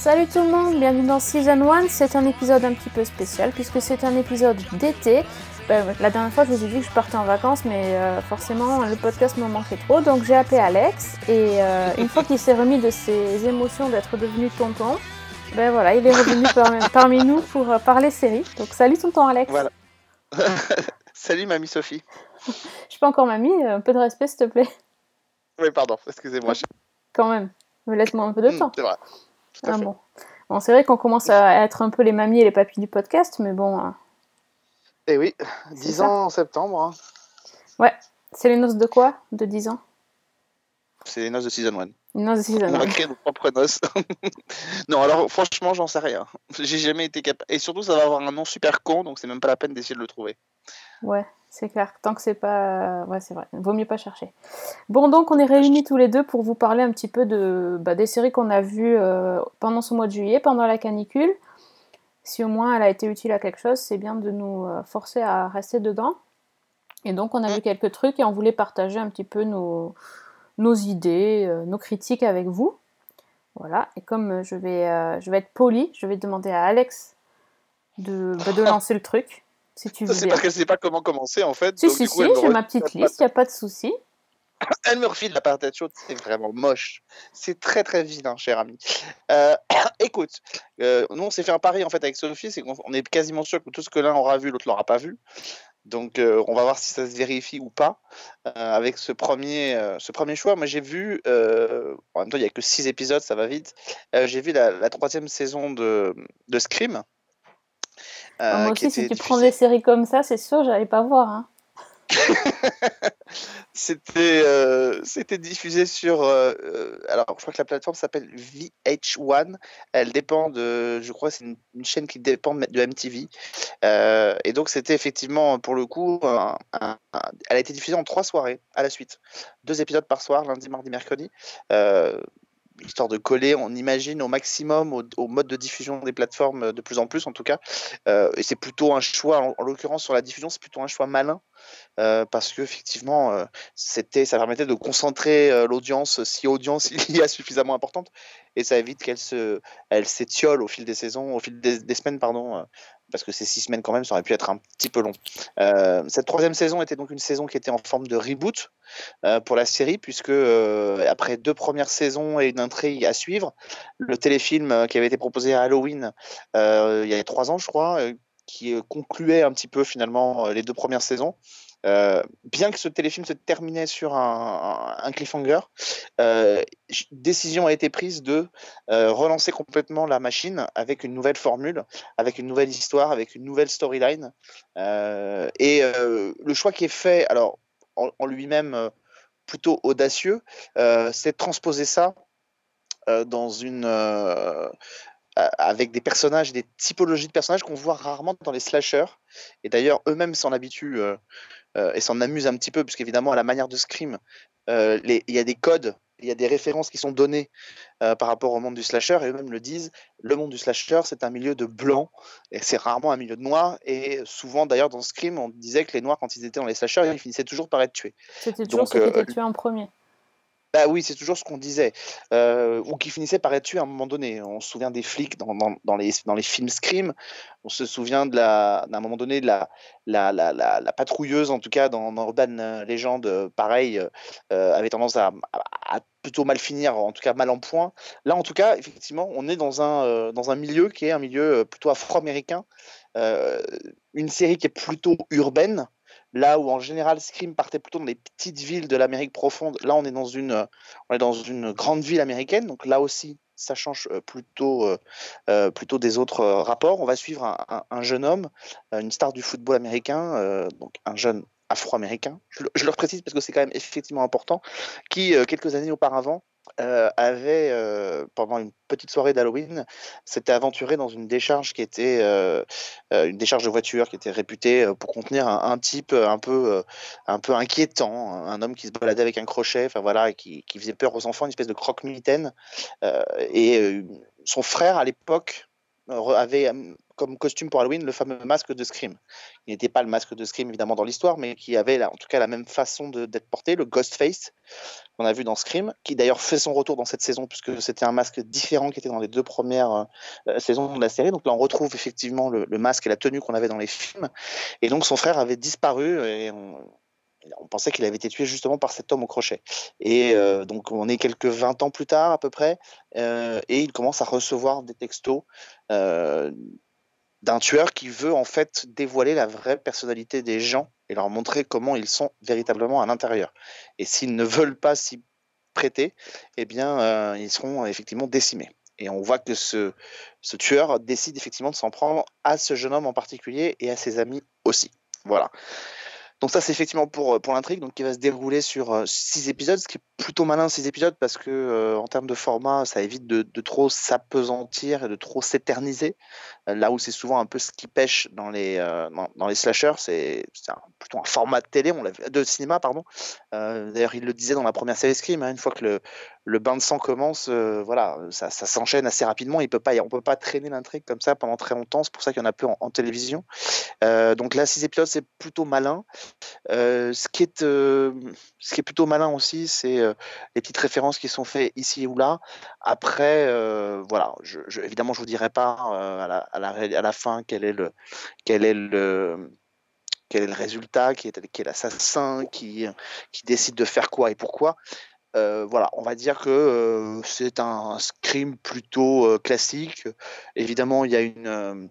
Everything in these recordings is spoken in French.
Salut tout le monde, bienvenue dans Season 1. C'est un épisode un petit peu spécial puisque c'est un épisode d'été. Ben, la dernière fois, je vous ai dit que je partais en vacances, mais euh, forcément, le podcast me manquait trop. Donc, j'ai appelé Alex et euh, une fois qu'il s'est remis de ses émotions d'être devenu tonton, ben voilà, il est revenu par- parmi nous pour euh, parler série. Donc, salut tonton Alex. Voilà. Salut mamie Sophie. Je suis pas encore mamie, un peu de respect s'il te plaît. Oui, pardon, excusez-moi. Quand même, me laisse-moi un peu de Hmm, temps. C'est vrai. Ah bon. Bon, c'est vrai qu'on commence à être un peu les mamies et les papis du podcast, mais bon, Et Eh oui, C'est 10 ça. ans en septembre. hein. c'est les noces de quoi De 10 ans? C'est les noces de Season 1. Les noces de season On va créer nos propres noces. non, alors franchement, j'en sais rien. J'ai jamais été capable. Et surtout, ça va avoir un nom super con, donc c'est même pas la peine d'essayer de le trouver. Ouais, c'est clair. Tant que c'est pas. Ouais, c'est vrai. Vaut mieux pas chercher. Bon, donc, on est réunis tous les deux pour vous parler un petit peu de, bah, des séries qu'on a vues euh, pendant ce mois de juillet, pendant la canicule. Si au moins elle a été utile à quelque chose, c'est bien de nous euh, forcer à rester dedans. Et donc, on a vu quelques trucs et on voulait partager un petit peu nos, nos idées, euh, nos critiques avec vous. Voilà. Et comme euh, je vais, euh, je vais être poli, je vais demander à Alex de, bah, de lancer le truc. Si tu veux C'est parce qu'elle sait pas comment commencer en fait. Si, donc, si, coup, si, j'ai ma petite liste, il a pas de souci. Elle me refile la patate chaude, c'est vraiment moche. C'est très très vilain, cher ami. Euh, écoute, euh, nous on s'est fait un pari en fait avec Sophie, c'est qu'on on est quasiment sûr que tout ce que l'un aura vu, l'autre l'aura pas vu. Donc euh, on va voir si ça se vérifie ou pas avec ce premier, ce premier choix. Moi j'ai vu, en même temps il n'y a que 6 épisodes, ça va vite. J'ai vu la, la troisième saison de, de Scream. Ah, euh, Moi qui aussi, si tu prends des séries comme ça, c'est sûr, j'allais pas voir. Hein. C'était euh, c'était diffusé sur. euh, euh, alors, je crois que la plateforme s'appelle VH1. Elle dépend de. Je crois que c'est une, une chaîne qui dépend de de MTV. Euh, et donc, c'était effectivement, pour le coup, un- un- un- elle a été diffusée en trois soirées à la suite. Deux épisodes par soir, lundi, mardi, mercredi. Euh, histoire de coller, on imagine, au maximum au, mode de diffusion des plateformes, de plus en plus en tout cas. Euh, et c'est plutôt un choix, en, en l'occurrence sur la diffusion, c'est plutôt un choix malin. euh, parce que effectivement, euh, ça permettait de concentrer euh, l'audience, si audience il y a suffisamment importante, et ça évite qu'elle se, elle s'étiole au fil des saisons, au fil des, semaines, pardon, euh, parce que ces six semaines quand même, ça aurait pu être un petit peu long. Euh, cette troisième saison était donc une saison qui était en forme de reboot euh, pour la série, puisque euh, après deux premières saisons et une intrigue à suivre, le téléfilm qui avait été proposé à Halloween il y a trois ans, je crois, qui concluait un petit peu finalement les deux premières saisons. Euh, bien que ce téléfilm se terminait sur un, cliffhanger, euh, décision a été prise de euh, relancer complètement la machine avec une nouvelle formule, avec une nouvelle histoire, avec une nouvelle storyline. Euh, et le choix qui est fait, alors en, lui-même plutôt audacieux, c'est de transposer ça dans une avec des personnages, des typologies de personnages qu'on voit rarement dans les slashers. Et d'ailleurs, eux-mêmes s'en habituent euh, et s'en amusent un petit peu, puisqu'évidemment, à la manière de Scream, euh, il y a des codes, il y a des références qui sont données euh, par rapport au monde du slasher, et eux-mêmes le disent, le monde du slasher, c'est un milieu de blanc, et c'est rarement un milieu de noir, et souvent, d'ailleurs, dans Scream, on disait que les noirs, quand ils étaient dans les slashers, ils finissaient toujours par être tués. C'était toujours Donc, ceux qui étaient tués en premier. Bah oui, c'est toujours ce qu'on disait. Euh, ou qui finissait par être tué à un moment donné. On se souvient des flics dans, dans, les, dans les films Scream. On se souvient d'un moment donné la, la, la, la, patrouilleuse, en tout cas dans, dans Urban Legend, euh, pareil, euh, avait tendance à, plutôt mal finir, en tout cas mal en point. Là, en tout cas, effectivement, on est dans un, dans un milieu qui est un milieu plutôt afro-américain. Une série qui est plutôt urbaine. Là où en général Scream partait plutôt dans les petites villes de l'Amérique profonde, là on est dans une, euh, on est dans une grande ville américaine, donc là aussi ça change euh, plutôt, euh, plutôt des autres rapports. On va suivre un, un- un jeune homme, une star du football américain, donc un jeune afro-américain, je, le- je le précise parce que c'est quand même effectivement important, qui quelques années auparavant euh, avait, euh, pendant une petite soirée d'Halloween, s'était aventuré dans une décharge qui était euh, une décharge de voiture qui était réputée pour contenir un, type un peu, un peu inquiétant, un homme qui se baladait avec un crochet, enfin voilà, qui, qui faisait peur aux enfants, une espèce de croque-mitaine. Et son frère à l'époque avait comme costume pour Halloween le fameux masque de Scream. Il n'était pas le masque de Scream évidemment dans l'histoire, mais qui avait en tout cas la même façon d'être porté, le Ghostface qu'on a vu dans Scream, qui d'ailleurs fait son retour dans cette saison puisque c'était un masque différent qui était dans les deux premières euh, saisons de la série. Donc là on retrouve effectivement le, le masque et la tenue qu'on avait dans les films. Et donc son frère avait disparu et on, on pensait qu'il avait été tué justement par cet homme au crochet. Et euh, donc on est quelques 20 ans plus tard à peu près, euh, et il commence à recevoir des textos euh, d'un tueur qui veut en fait dévoiler la vraie personnalité des gens et leur montrer comment ils sont véritablement à l'intérieur. Et s'ils ne veulent pas s'y prêter, eh bien ils seront effectivement décimés. Et on voit que ce, ce tueur décide effectivement de s'en prendre à ce jeune homme en particulier et à ses amis aussi. Voilà. Donc ça c'est effectivement pour, pour l'intrigue, donc qui va se dérouler sur euh, six épisodes, plutôt malin six épisodes parce que euh, en termes de format, ça évite de, trop s'apesantir et de trop s'éterniser. Euh, là où c'est souvent un peu ce qui pêche dans les euh, dans, les slashers, c'est plutôt un format de télé, de cinéma pardon. Euh, D'ailleurs il le disait dans la première série Scream, hein, une fois que le, le bain de sang commence, voilà, ça, s'enchaîne assez rapidement. Il peut pas, on peut pas traîner l'intrigue comme ça pendant très longtemps. C'est pour ça qu'il y en a peu en, en télévision. Donc là, six épisodes, c'est plutôt malin. Ce, qui est, ce qui est plutôt malin aussi, c'est euh, les petites références qui sont faites ici ou là. Après, euh, voilà, je, je- évidemment, je vous dirai pas euh, à, la, fin quel est le, quel est résultat, qui est, l'assassin, qui, décide de faire quoi et pourquoi. Euh, voilà, on va dire que c'est un scream plutôt classique. Évidemment, il y, a une,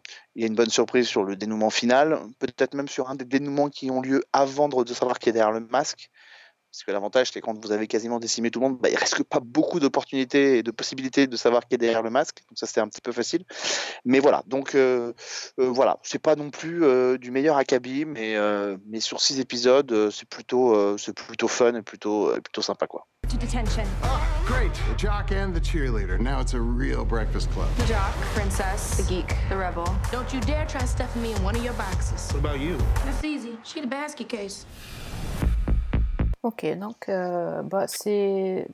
bonne surprise sur le dénouement final, peut-être même sur un des dénouements qui ont lieu avant de savoir qui est derrière le masque. Parce que l'avantage, c'est quand vous avez quasiment décimé tout le monde, bah, il reste que pas beaucoup d'opportunités et de possibilités de savoir qui est derrière le masque. Donc ça, c'est un petit peu facile. Mais voilà, donc euh, euh, voilà, c'est pas non plus euh, du meilleur acabit, mais, euh, mais sur six épisodes, euh, c'est plutôt, euh, c'est plutôt fun et plutôt, euh, plutôt sympa quoi. To detention. Ah, great. The jock and the cheerleader. Now it's a real breakfast club. The jock, princess, the geek, the rebel. Don't you dare try stuffing me in one of your boxes. What about you? That's easy. She the basket case. Ok, donc euh, bah, c'est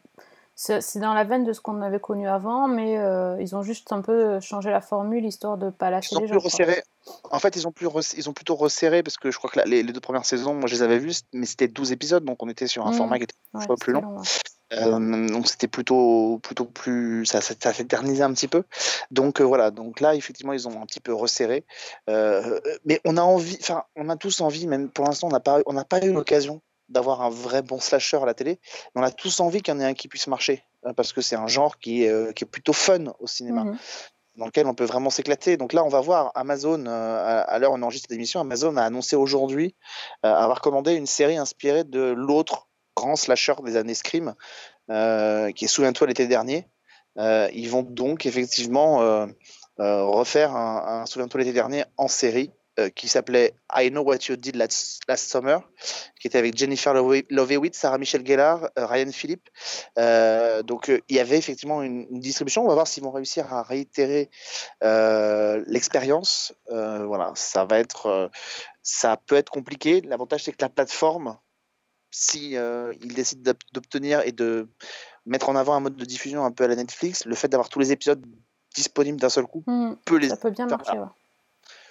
dans la veine de ce qu'on avait connu avant, mais euh, ils ont juste un peu changé la formule histoire de pas lâcher Ils ont les plus gens. resserré. En fait, ils ont, plus ils ont plutôt resserré parce que je crois que la- les, les deux premières saisons, moi je les avais vues, mais c'était 12 épisodes, donc on était sur un Mhm. format qui était Ouais, fois plus long. long, ouais. Euh, donc c'était plutôt plutôt plus ça, ça, ça s'éternisait un petit peu donc euh, voilà donc là effectivement ils ont un petit peu resserré Euh, mais on a envie enfin on a tous envie même pour l'instant on n'a pas on n'a pas eu l'occasion d'avoir un vrai bon slasher à la télé mais on a tous envie qu'il y en ait un qui puisse marcher euh, parce que c'est un genre qui est euh, qui est plutôt fun au cinéma Mhm. dans lequel on peut vraiment s'éclater. Donc là, on va voir Amazon, euh, à, l'heure où on enregistre cette émission, Amazon a annoncé aujourd'hui euh, avoir commandé une série inspirée de l'autre grand slasher des années Scream, euh, qui est Souviens-toi l'été dernier. Ils vont donc effectivement refaire un, un Souviens-toi l'été dernier en série euh, qui s'appelait I Know What You Did Last, Last Summer, qui était avec Jennifer Love Love Hewitt, Sarah Michelle Gellar, euh, Ryan Philippe. Euh, donc il y avait effectivement une, une distribution. On va voir s'ils vont réussir à réitérer l'expérience. Voilà, ça va être, ça peut être compliqué. L'avantage c'est que la plateforme, si ils décident d'ob- d'obtenir et de mettre en avant un mode de diffusion un peu à la Netflix, le fait d'avoir tous les épisodes disponibles d'un seul coup Mhm. peut les Ça peut bien marcher. ouais.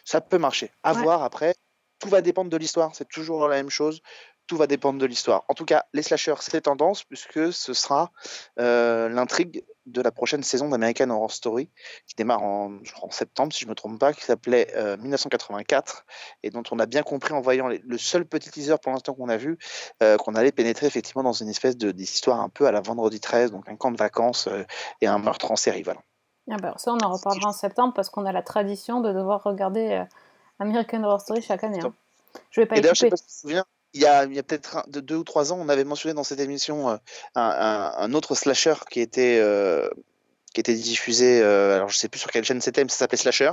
Ça peut marcher. À Ouais. voir après. Tout va dépendre de l'histoire. C'est toujours la même chose. Tout va dépendre de l'histoire. En tout cas, les slashers, c'est tendance puisque ce sera euh, l'intrigue de la prochaine saison d'American Horror Story qui démarre en, septembre, si je ne me trompe pas, qui s'appelait euh, 1984 et dont on a bien compris en voyant les- le seul petit teaser pour l'instant qu'on a vu euh, qu'on allait pénétrer effectivement dans une espèce de- d'histoire un peu à la Vendredi 13, donc un camp de vacances euh, et un meurtre en série. Voilà. Ah bah, ça, on en reparlera en septembre parce qu'on a la tradition de devoir regarder euh, American Horror Story chaque année. hein. Je vais pas Et y d'ailleurs, je sais couper. pas si tu te souviens, il y a, peut-être deux ou trois ans, on avait mentionné dans cette émission euh, un, un- un autre slasher qui était, euh, qui était diffusé, euh, alors je sais plus sur quelle chaîne c'était, mais ça s'appelait Slasher.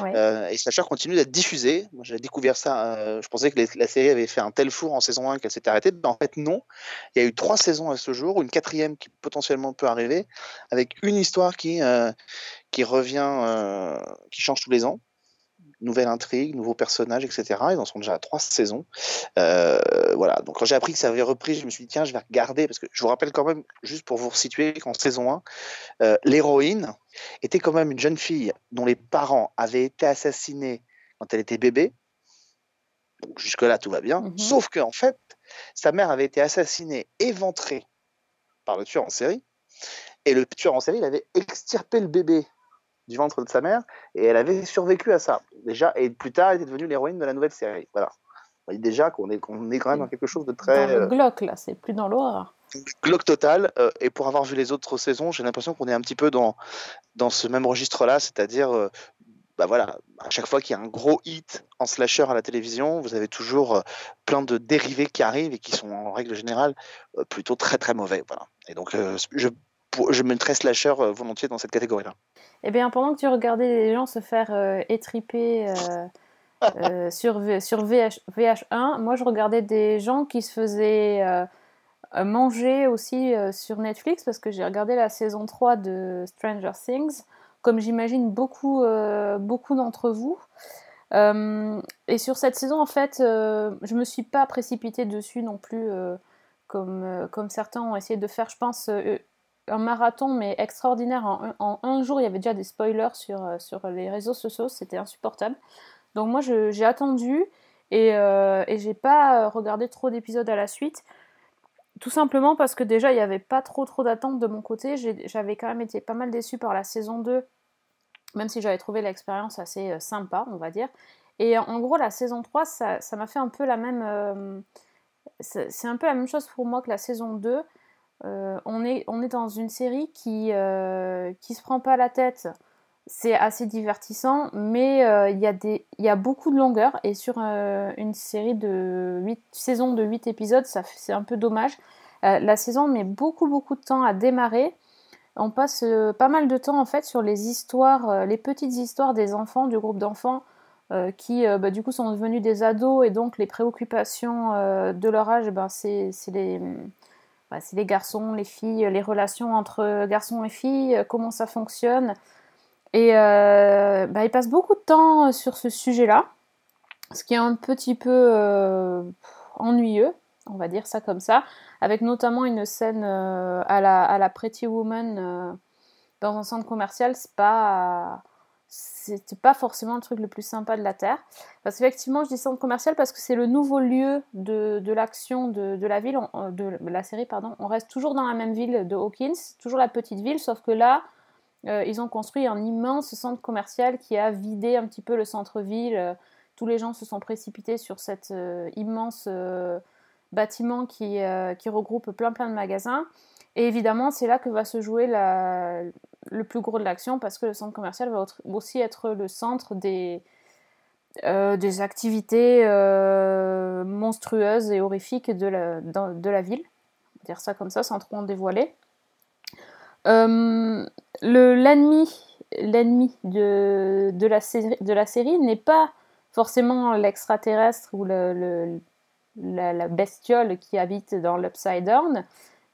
Ouais. Euh, et Slasher continue d'être diffusé. Moi, j'ai découvert ça. euh, je pensais que les- la série avait fait un tel four en saison 1 qu'elle s'était arrêtée. Mais en fait, non. Il y a eu trois saisons à ce jour, une quatrième qui potentiellement peut arriver, avec une histoire qui, euh, qui revient, euh, qui change tous les ans, nouvelle intrigue, nouveaux personnages, etc. Ils en sont déjà à trois saisons. Euh, voilà. Donc quand j'ai appris que ça avait repris, je me suis dit tiens, je vais regarder parce que je vous rappelle quand même, juste pour vous situer, qu'en saison 1, euh, l'héroïne était quand même une jeune fille dont les parents avaient été assassinés quand elle était bébé. Donc, Jusque-là, tout va bien. Mhm. Sauf qu'en fait, sa mère avait été assassinée, éventrée par le tueur en série. Et le tueur en série, il avait extirpé le bébé du ventre de sa mère et elle avait survécu à ça. Déjà, et plus tard, elle était devenue l'héroïne de la nouvelle série. Voilà. On voit déjà qu'on est, qu'on est quand même dans quelque chose de très Dans le euh, glauque, là, c'est plus dans l'horreur. glauque total. euh, et pour avoir vu les autres saisons, j'ai l'impression qu'on est un petit peu dans, dans ce même registre-là, c'est-à-dire, euh, bah voilà, à chaque fois qu'il y a un gros hit en slasher à la télévision, vous avez toujours euh, plein de dérivés qui arrivent et qui sont en règle générale euh, plutôt très très mauvais. Voilà. Et donc, euh, je, pour- je mettrais slasher euh, volontiers dans cette catégorie-là. Eh bien, pendant que tu regardais les gens se faire euh, étriper euh, sur, sur VH, VH1, moi je regardais des gens qui se faisaient manger aussi sur Netflix parce que j'ai regardé la saison 3 de Stranger Things, comme j'imagine beaucoup, beaucoup d'entre vous. Euh, et sur cette saison, en fait, euh, je me suis pas précipitée dessus non plus, euh, comme, comme certains ont essayé de faire, je pense, un marathon, mais extraordinaire. En un, jour, il y avait déjà des spoilers sur, euh, sur les réseaux sociaux, c'était insupportable. Donc moi, j'ai attendu et, euh, j'ai pas euh, regardé trop d'épisodes à la suite. Tout simplement parce que déjà, il n'y avait pas trop trop d'attentes de mon côté. J'avais quand même été pas mal déçue par la saison 2, même si j'avais trouvé l'expérience assez sympa, on va dire. Et en- gros, la saison 3, ça m'a fait un peu la même... c'est un peu la même chose pour moi que la saison 2. Euh, on, est, dans une série qui, euh, qui se prend pas la tête. C'est assez divertissant, mais euh, il y, a beaucoup de longueur. Et sur euh, une série de 8 saisons de 8 épisodes, ça c'est un peu dommage. Euh, la saison met beaucoup, beaucoup de temps à démarrer. On passe euh, pas mal de temps en fait sur les histoires, euh, les petites histoires des enfants, du groupe d'enfants euh, qui euh, bah, du coup sont devenus des ados et donc les préoccupations euh, de leur âge, ben, c'est c'est les, bah, c'est les garçons, les filles, les relations entre garçons et filles, euh, comment ça fonctionne. Et euh, bah, ils passent beaucoup de temps sur ce sujet-là, ce qui est un petit peu euh, ennuyeux, on va dire ça comme ça, avec notamment une scène euh, à, la, à la Pretty Woman euh, dans un centre commercial, c'est pas c'était pas forcément le truc le plus sympa de la Terre. Parce qu'effectivement, je dis centre commercial parce que c'est le nouveau lieu de, de l'action de, de la ville, on- de la série, pardon. On reste toujours dans la même ville de Hawkins, toujours la petite ville, sauf que là, euh, ils ont construit un immense centre commercial qui a vidé un petit peu le centre-ville. Euh, Tous les gens se sont précipités sur cet euh, immense euh, bâtiment qui, euh, qui regroupe plein plein de magasins. Et évidemment, c'est là que va se jouer la- le plus gros de l'action parce que le centre commercial va aussi être le centre des, euh, des activités euh, monstrueuses et horrifiques de la, de la ville. On va dire ça comme ça sans trop en dévoiler. Euh, le- L'ennemi de, de, la série, de la série n'est pas forcément l'extraterrestre ou la, la bestiole qui habite dans l'Upside Down,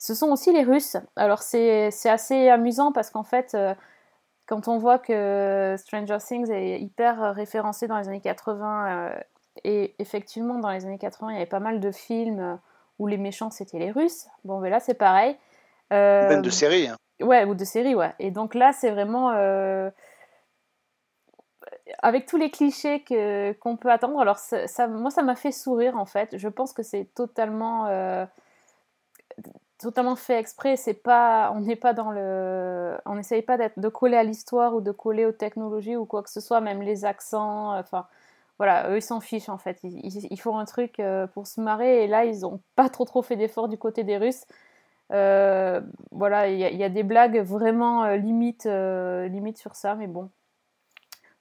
ce sont aussi les Russes. Alors c'est c'est assez amusant parce qu'en fait, euh, quand on voit que Stranger Things est hyper référencé dans les années 80, euh, et effectivement dans les années 80, il y avait pas mal de films euh, où les méchants c'était les Russes. Bon, mais là c'est pareil. Euh, Même de série. hein. Ouais, ou de séries, ouais. Et donc là, c'est vraiment. euh, Avec tous les clichés que, qu'on peut attendre, alors ça, ça- moi, ça m'a fait sourire en fait. Je pense que c'est totalement. euh, totalement fait exprès. C'est pas, on n'est pas dans le, on n'essaye pas d'être, de coller à l'histoire ou de coller aux technologies ou quoi que ce soit, même les accents. Enfin, voilà, eux ils s'en fichent en fait. Ils, font un truc euh, pour se marrer et là ils ont pas trop trop fait d'efforts du côté des Russes. Euh, voilà, il y, a- des blagues vraiment euh, limite, euh, sur ça, mais bon.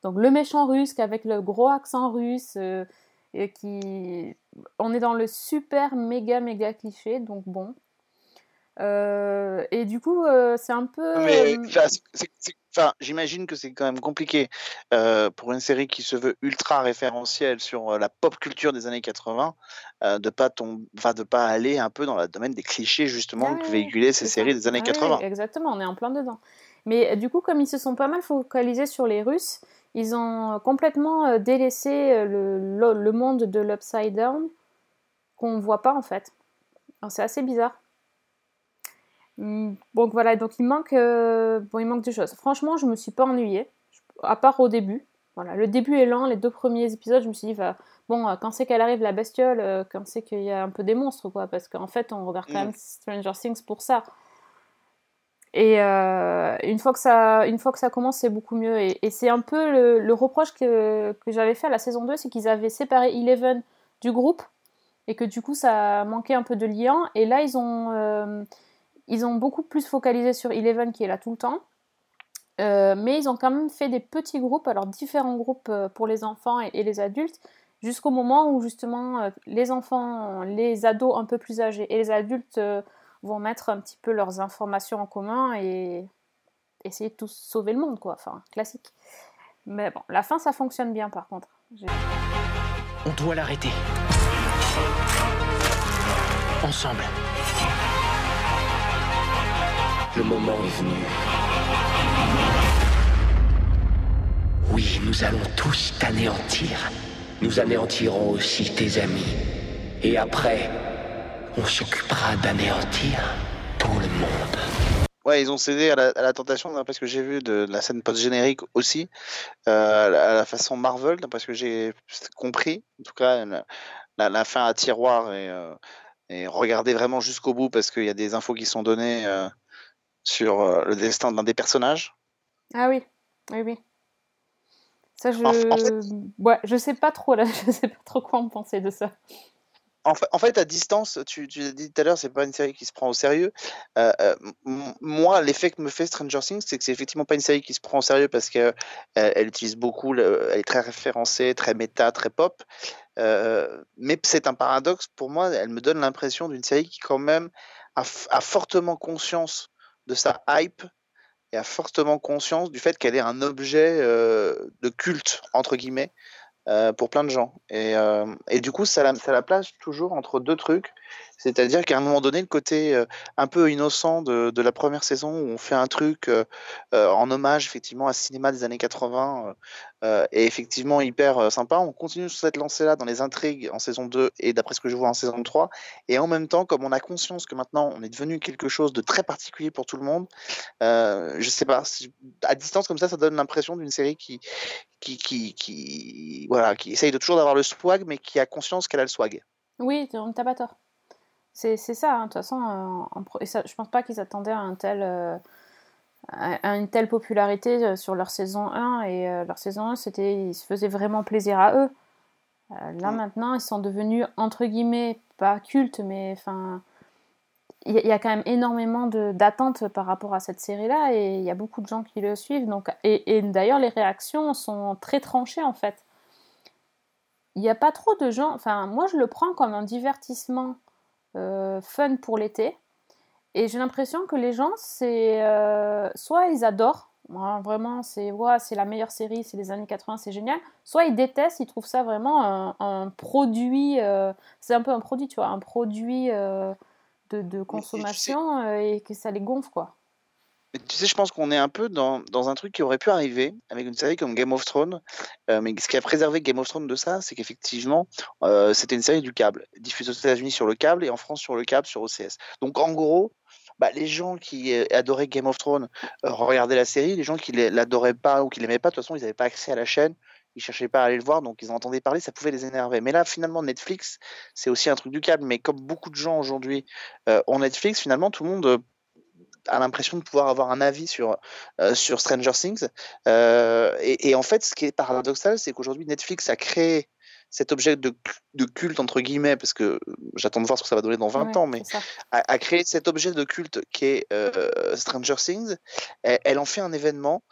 Donc le méchant russe avec le gros accent russe, euh, qui, on est dans le super méga méga cliché, donc bon. Euh, et du coup, euh, c'est un peu. Euh, enfin, j'imagine que c'est quand même compliqué euh, pour une série qui se veut ultra référentielle sur la pop culture des années 80 euh, de pas tom- enfin, de pas aller un peu dans le domaine des clichés justement Ah que véhiculaient ces séries des années Ah oui, 80. exactement, on est en plein dedans. Mais du coup, comme ils se sont pas mal focalisés sur les Russes, ils ont complètement délaissé le, le, le monde de l'Upside Down qu'on voit pas en fait. C'est assez bizarre. Hum, Donc voilà, donc il manque, euh, bon, il manque des choses. Franchement, je me suis pas ennuyée, à part au début. Voilà, le début est lent, les deux premiers épisodes, je me suis dit, bon, euh, quand c'est qu'elle arrive la bestiole, euh, quand c'est qu'il y a un peu des monstres, quoi, parce qu'en fait, on regarde quand Mm. même Stranger Things pour ça. Et euh, une, fois que ça, une fois que ça commence, c'est beaucoup mieux. Et, et c'est un peu le, le reproche que, que j'avais fait à la saison 2, c'est qu'ils avaient séparé Eleven du groupe, et que du coup, ça manquait un peu de lien. Et là, ils ont, euh, ils ont beaucoup plus focalisé sur Eleven qui est là tout le temps. Euh, mais ils ont quand même fait des petits groupes, alors différents groupes euh, pour les enfants et, et les adultes, jusqu'au moment où justement euh, les enfants, les ados un peu plus âgés et les adultes vont mettre un petit peu leurs informations en commun et essayer de tous sauver le monde, quoi. Enfin, classique. Mais bon, la fin, ça fonctionne bien par contre. On doit l'arrêter. Ensemble. Le moment est venu. Oui, nous allons tous t'anéantir. Nous anéantirons aussi tes amis. Et après, on s'occupera d'anéantir tout le monde. Ouais, ils ont cédé à la, tentation, d'après ce que j'ai vu de, la scène post-générique aussi, euh, à la- façon Marvel, d'après ce que j'ai compris. En tout cas, la, fin à tiroir et, euh, regarder vraiment jusqu'au bout parce qu'il y a des infos qui sont données euh, sur euh, le destin d'un des personnages. Ah oui, oui, oui. Ça, je... En fait- Ouais, je sais pas trop, là, je sais pas trop quoi en penser de ça. En fait, en fait, à distance, tu, tu l'as dit tout à l'heure, c'est pas une série qui se prend au sérieux. Euh, euh, moi, l'effet que me fait Stranger Things, c'est que c'est effectivement pas une série qui se prend au sérieux parce qu'elle elle utilise beaucoup, le- elle est très référencée, très méta, très pop. Mais c'est un paradoxe pour moi. Elle me donne l'impression d'une série qui, quand même, a fortement conscience de sa hype et a fortement conscience du fait qu'elle est un objet euh, de culte, entre guillemets, euh, pour plein de gens. Et, euh, du coup, ça la place toujours entre deux trucs. C'est-à-dire qu'à un moment donné, le côté euh, un peu innocent de, la première saison où on fait un truc euh, euh, en hommage effectivement à cinéma des années 80 euh, euh, est effectivement hyper sympa. On continue sur cette lancée-là dans les intrigues en saison 2 et d'après ce que je vois en saison 3. Et en même temps, comme on a conscience que maintenant on est devenu quelque chose de très particulier pour tout le monde, je sais pas, à distance comme ça, ça donne l'impression d'une série qui, voilà, qui essaye toujours d'avoir le swag, mais qui a conscience qu'elle a le swag. Oui, t'as pas tort. C'est ça, hein, de toute façon. euh, en pro- et ça, je pense pas qu'ils attendaient à, un tel, euh, à à une telle popularité euh, sur leur saison 1. Et euh, leur saison 1, c'était, ils se faisaient vraiment plaisir à eux. Là, Mm. maintenant, ils sont devenus, entre guillemets, pas cultes, mais enfin. Il y, a- il y a quand même énormément d'attentes par rapport à cette série-là et il y a beaucoup de gens qui le suivent. Donc, et, et d'ailleurs, les réactions sont très tranchées en fait. Il n'y a pas trop de gens. Enfin, moi, je le prends comme un divertissement fun pour l'été. Et j'ai l'impression que les gens, c'est. euh, soit ils adorent, vraiment, c'est ouais, c'est la meilleure série, c'est les années 80, c'est génial. Soit ils détestent, ils trouvent ça vraiment un, un produit. euh, c'est un peu un produit, tu vois, un produit euh, de, de consommation euh, et que ça les gonfle, quoi. Mais tu sais, je pense qu'on est un peu dans, dans un truc qui aurait pu arriver avec une série comme Game of Thrones. Euh, mais ce qui a préservé Game of Thrones de ça, c'est qu'effectivement, euh, c'était une série du câble, diffusée aux États-Unis sur le câble et en France sur le câble sur OCS. Donc en gros, bah, les gens qui euh, adoraient Game of Thrones regardaient la série, les gens qui l'adoraient pas ou qui l'aimaient pas, de toute façon, ils n'avaient pas accès à la chaîne. Ils cherchaient pas à aller le voir, donc ils en entendaient parler, ça pouvait les énerver. Mais là, finalement, Netflix, c'est aussi un truc du câble. Mais comme beaucoup de gens aujourd'hui ont Netflix, finalement, tout le monde a l'impression de pouvoir avoir un avis sur, euh, sur Stranger Things. Euh, et, et en fait, ce qui est paradoxal, c'est qu'aujourd'hui, Netflix a créé cet objet de, de culte, entre guillemets, parce que j'attends de voir ce que ça va donner dans 20 Ouais, ans, mais a, a créé cet objet de culte qui est euh, Stranger Things. Elle, elle en fait un événement.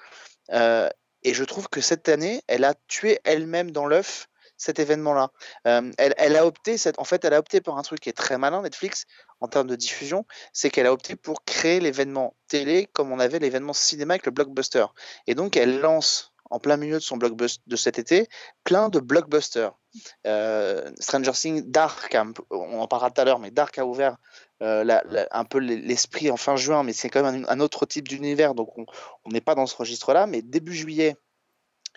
et je trouve que cette année, elle a tué elle-même dans l'œuf cet événement-là. Euh, elle, a opté, en fait, elle a opté pour un truc qui est très malin, Netflix, en termes de diffusion, c'est qu'elle a opté pour créer l'événement télé comme on avait l'événement cinéma avec le blockbuster. Et donc, elle lance en plein milieu de son blockbuster de cet été plein de blockbusters. Euh, Stranger Things, Dark, on en parlera tout à l'heure, mais Dark a ouvert euh, un peu l'esprit en fin juin, mais c'est quand même un, autre type d'univers, donc on on n'est pas dans ce registre-là. Mais début juillet,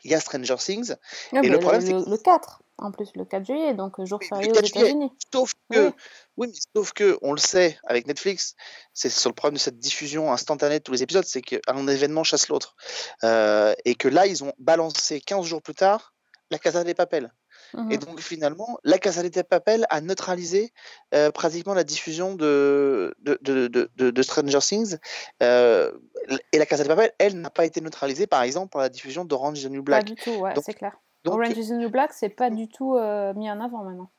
il y a Stranger Things. Ouais, Et le problème, c'est le, le 4, en plus, le 4 juillet, donc jour férié aux 4 juillet. États-Unis. Sauf que, Oui. oui, mais sauf que, on le sait, avec Netflix, c'est sur le problème de cette diffusion instantanée de tous les épisodes, c'est qu'un événement chasse l'autre. Euh, et que là, ils ont balancé 15 jours plus tard la Casa des Papel. Et donc finalement, la Casa des Papel a neutralisé euh, pratiquement la diffusion de, de, de, de- de- de Stranger Things. Euh, et la Casa des Papel, elle, n'a pas été neutralisée, par exemple, par la diffusion d'Orange is the New Pas Black. du tout, ouais, c'est clair. Donc, Orange is the New Black, c'est pas du tout euh, mis en avant maintenant.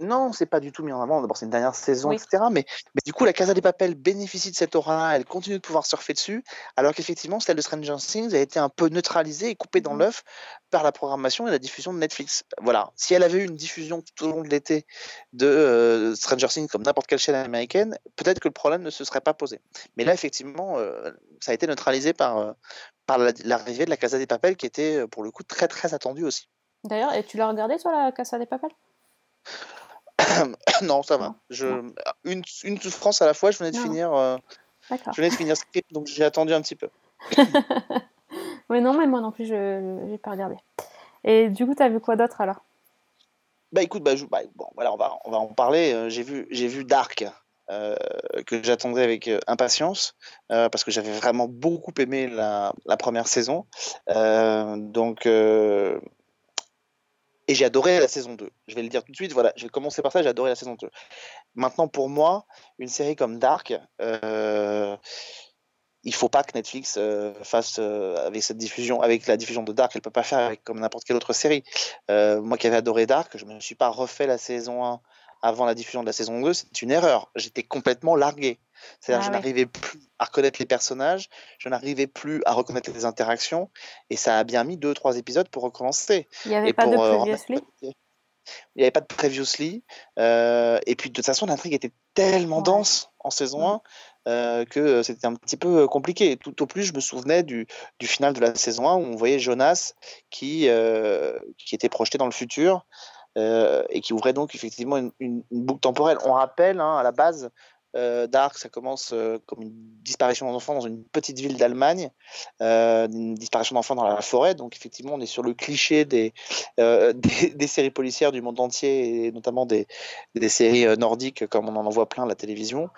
Non, c'est pas du tout mis en avant. D'abord, c'est une dernière saison, Oui. etc. Mais, mais du coup, la Casa des Papel bénéficie de cette aura, elle continue de pouvoir surfer dessus, alors qu'effectivement, celle de Stranger Things a été un peu neutralisée et coupée dans Mhm. l'œuf par la programmation et la diffusion de Netflix. Voilà. Si elle avait eu une diffusion tout au long de l'été de euh, Stranger Things comme n'importe quelle chaîne américaine, peut-être que le problème ne se serait pas posé. Mais là, effectivement, euh, ça a été neutralisé par, euh, par la- l'arrivée de la Casa des Papel qui était, pour le coup, très très attendue aussi. D'ailleurs, et tu l'as regardé, toi, la Casa des Papel non, ça va. Je, une, une souffrance à la fois, je venais de Non. finir. euh, D'accord. Je venais de finir Script, donc j'ai attendu un petit peu. Oui, non, mais moi non plus, je j'ai pas regardé. Et du coup, t'as vu quoi d'autre alors? Bah écoute, bah, je- bah, bon, voilà, on va, on va en parler. Euh, J'ai vu, vu Dark, euh, que j'attendais avec euh, impatience, euh, parce que j'avais vraiment beaucoup aimé la, la première saison. Euh, donc, et j'ai adoré la saison 2. Je vais le dire tout de suite, voilà, je vais commencer par ça, j'ai adoré la saison 2. Maintenant, pour moi, une série comme Dark, euh, il faut pas que Netflix euh, fasse euh, avec cette diffusion, avec la diffusion de Dark, elle peut pas faire comme n'importe quelle autre série. Euh, moi qui avais adoré Dark, je me suis pas refait la saison 1 avant la diffusion de la saison 2, c'est une erreur. J'étais complètement largué. C'est-à-dire Ah je ouais. n'arrivais plus à reconnaître les personnages, je n'arrivais plus à reconnaître les interactions, et ça a bien mis deux trois épisodes pour recommencer. Il n'y avait Et pas de euh, previously Il n'y avait pas de previously. euh, et puis de toute façon, l'intrigue était tellement Ouais. dense en saison Mm. 1 euh, que euh, c'était un petit peu euh, compliqué. Tout au plus, je me souvenais du, du final de la saison 1 où on voyait Jonas qui, euh, qui était projeté dans le futur euh, et qui ouvrait donc effectivement une, une- une boucle temporelle. On rappelle hein, à la base. Euh, Dark, ça commence euh, comme une disparition d'enfants dans une petite ville d'Allemagne, euh, une disparition d'enfants dans la forêt. Donc effectivement, on est sur le cliché des, séries policières du monde entier et notamment des, séries nordiques comme on en voit plein à la télévision.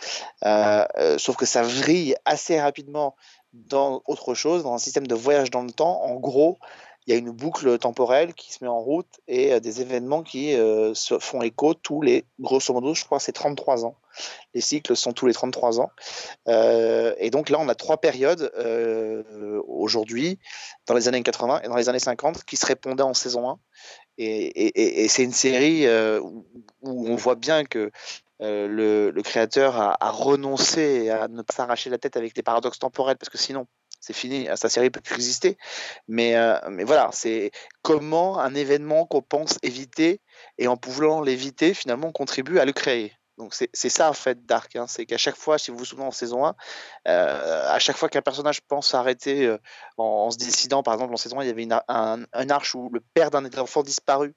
Sauf que ça vrille assez rapidement dans autre chose, dans un système de voyage dans le temps. En gros, il y a une boucle temporelle qui se met en route et des événements qui se font écho tous les, grosso modo, je crois, c'est 33 ans. Les cycles sont tous les 33 ans. Euh, et donc là, on a trois périodes euh, aujourd'hui, dans les années 80 et dans les années 50, qui se répondaient en saison 1. Et, c'est une série euh, où, on voit bien que le, créateur a, renoncé à ne pas s'arracher la tête avec les paradoxes temporels, parce que sinon, c'est fini, sa série peut plus exister. Mais, mais voilà, c'est comment un événement qu'on pense éviter, et en pouvant l'éviter, finalement, on contribue à le créer. Donc c'est ça en fait Dark, hein. c'est qu'à chaque fois, si vous vous souvenez en saison 1, euh, à chaque fois qu'un personnage pense s'arrêter euh, en, se décidant, par exemple en saison 1, il y avait un arche où le père d'un enfant disparu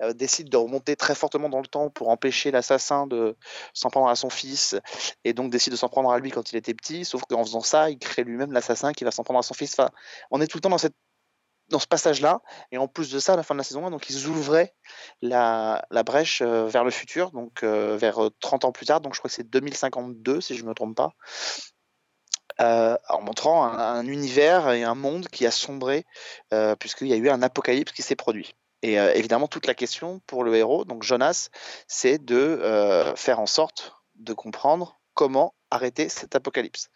euh, décide de remonter très fortement dans le temps pour empêcher l'assassin de s'en prendre à son fils, et donc décide de s'en prendre à lui quand il était petit, sauf qu'en faisant ça, il crée lui-même l'assassin qui va s'en prendre à son fils. Enfin, on est tout le temps dans cette dans ce passage-là, et en plus de ça, à la fin de la saison 1, donc ils ouvraient la, brèche euh, vers le futur, donc euh, vers euh, 30 ans plus tard, donc je crois que c'est 2052 si je ne me trompe pas, euh, en montrant un, un univers et un monde qui a sombré euh, puisqu'il y a eu un apocalypse qui s'est produit. Et euh, évidemment, toute la question pour le héros, donc Jonas, c'est de euh, faire en sorte de comprendre comment arrêter cet apocalypse.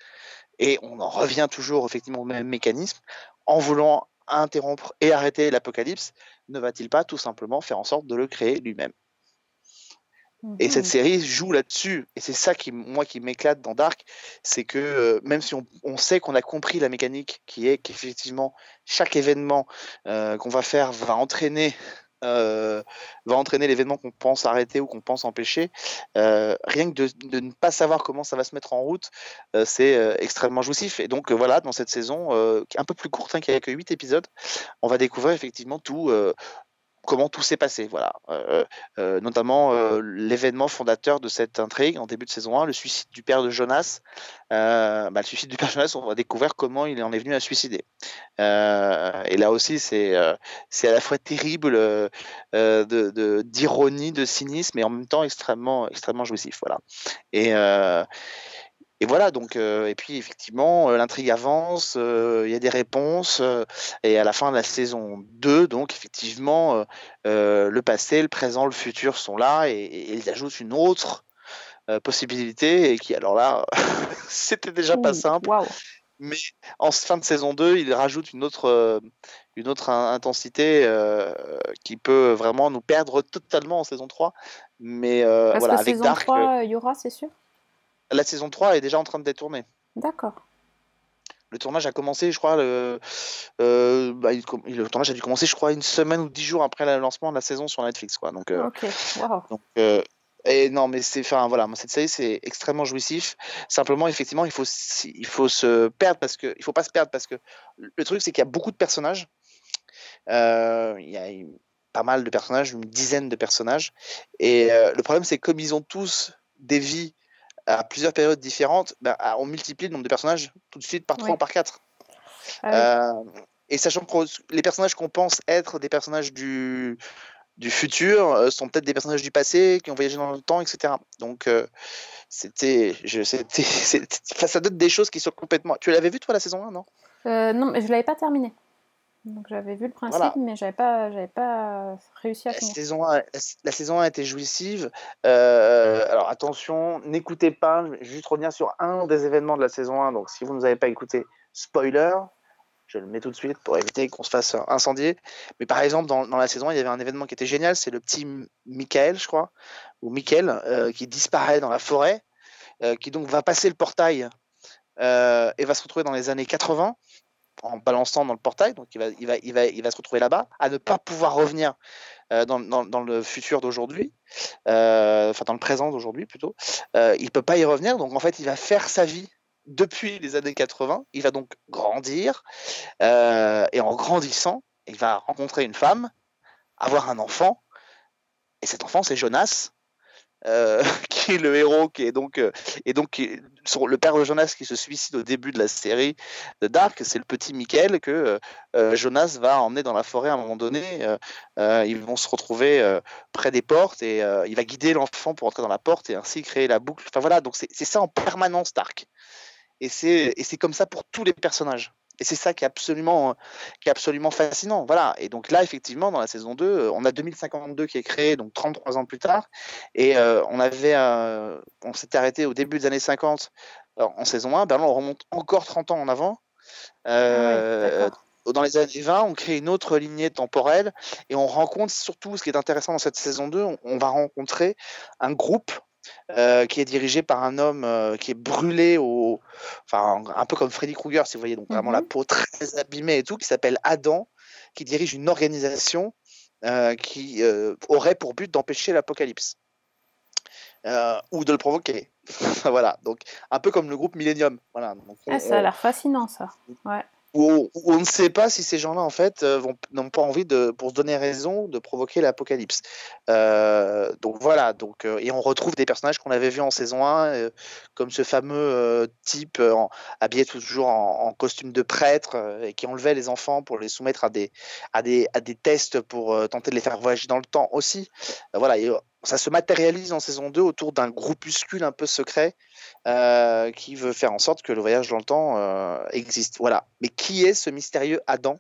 Et on en revient toujours effectivement au même mécanisme, en voulant interrompre et arrêter l'apocalypse, ne va-t-il pas tout simplement faire en sorte de le créer lui-même? Et cette série joue là-dessus. Et c'est ça qui, moi, qui m'éclate dans Dark, c'est que euh, même si on, on sait qu'on a compris la mécanique, qui est qu'effectivement chaque événement euh, qu'on va faire va entraîner, euh, va entraîner l'événement qu'on pense arrêter ou qu'on pense empêcher. euh, rien que de, ne pas savoir comment ça va se mettre en route, euh, c'est extrêmement jouissif. Et donc voilà, dans cette saison, un peu plus courte, hein, qui a que 8 épisodes, on va découvrir effectivement tout. Comment tout s'est passé, voilà. Euh, euh, notamment euh, l'événement fondateur de cette intrigue en début de saison 1, le suicide du père de Jonas. Bah, le suicide du père Jonas, on va découvrir comment il en est venu à suicider. Et là aussi, c'est à la fois terrible d'ironie, de, cynisme, et en même temps extrêmement extrêmement jouissif, voilà. Et et voilà, donc, euh, et puis effectivement, euh, l'intrigue avance, euh, il y a des réponses, euh, et à la fin de la saison 2, donc effectivement, le passé, le présent, le futur sont là, et, et ils ajoutent une autre possibilité, et qui, alors là, c'était déjà pas simple, mais en fin de saison 2, ils rajoutent une autre, une autre in- intensité qui peut vraiment nous perdre totalement en saison 3. Mais Parce voilà, que avec saison Dark, 3, il y aura, c'est sûr? La saison 3 est déjà en train de détourner. D'accord. Le tournage a commencé, je crois, le, euh, bah, il le tournage a dû commencer, je crois, une semaine ou dix jours après le lancement de la saison sur Netflix, quoi. Donc, euh, donc euh, et non, mais c'est, enfin voilà, cette série c'est extrêmement jouissif. Simplement, effectivement, il faut, il faut se perdre parce que, il faut pas se perdre parce que le truc c'est qu'il y a beaucoup de personnages. Il y a une- pas mal de personnages, une dizaine de personnages, et le problème c'est que comme ils ont tous des vies à plusieurs périodes différentes, ben, ah, on multiplie le nombre de personnages tout de suite par 3 Oui. ou par 4. Ah oui. Euh, et sachant que les personnages qu'on pense être des personnages du, du futur euh, sont peut-être des personnages du passé qui ont voyagé dans le temps, etc. Donc euh, c'était, ça donne des choses qui sont complètement. Tu l'avais vu toi la saison 1, non? Non, mais je l'avais pas terminé. Donc j'avais vu le principe, Voilà. mais j'avais pas, j'avais pas réussi à La finir. saison 1, la saison 1 était jouissive. Euh, alors attention, n'écoutez pas, je vais juste revenir sur un des événements de la saison 1. Donc si vous ne nous avez pas écouté, spoiler, je le mets tout de suite pour éviter qu'on se fasse incendier. Mais par exemple, dans, dans la saison 1, il y avait un événement qui était génial, c'est le petit Michael, je crois, ou Michael, euh, qui disparaît dans la forêt, euh, qui donc va passer le portail et va se retrouver dans les années 80 en balançant dans le portail, donc il va, se retrouver là-bas, à ne pas pouvoir revenir euh, dans, le futur d'aujourd'hui, euh, enfin dans le présent d'aujourd'hui plutôt. Euh, il peut pas y revenir, donc en fait il va faire sa vie depuis les années 80. Il va donc grandir et en grandissant, il va rencontrer une femme, avoir un enfant, et cet enfant c'est Jonas. Euh, qui est le héros, qui est donc, euh, et donc le père de Jonas qui se suicide au début de la série de Dark, c'est le petit Michael que euh, Jonas va emmener dans la forêt à un moment donné. ils vont se retrouver près des portes et il va guider l'enfant pour entrer dans la porte et ainsi créer la boucle. Enfin voilà, donc c'est ça en permanence Dark. Et c'est comme ça pour tous les personnages. Et c'est ça qui est absolument qui est absolument fascinant. Voilà. Et donc là, effectivement, dans la saison 2, euh, on a 2052 qui est créé, donc 33 ans plus tard. Et euh, on avait, euh, on s'était arrêté au début des années 50 euh, en saison 1. Ben là, on remonte encore 30 ans en avant. Euh, d'accord. dans les années 20, on crée une autre lignée temporelle et on rencontre surtout, ce qui est intéressant dans cette saison 2, on, on va rencontrer un groupe euh, qui est dirigé par un homme euh, qui est brûlé au, enfin un peu comme Freddy Krueger, si vous voyez, donc vraiment la Mhm. peau très abîmée et tout, qui s'appelle Adam, qui dirige une organisation euh, qui aurait pour but d'empêcher l'apocalypse ou de le provoquer. voilà, donc un peu comme le groupe Millennium. Voilà, donc on- Ah, ça a l'air fascinant, ça. Ouais. On, ne sait pas si ces gens-là, en fait, euh, n'ont pas envie, de, pour se donner raison, de provoquer l'apocalypse. Euh, donc voilà, donc, euh, et on retrouve des personnages qu'on avait vus en saison 1, euh, comme ce fameux type habillé toujours en, costume de prêtre et qui enlevait les enfants pour les soumettre à des, tests pour tenter de les faire voyager dans le temps aussi. Voilà, ça se matérialise en saison 2 autour d'un groupuscule un peu secret euh, qui veut faire en sorte que le voyage dans le temps euh, existe. Voilà. Mais qui est ce mystérieux Adam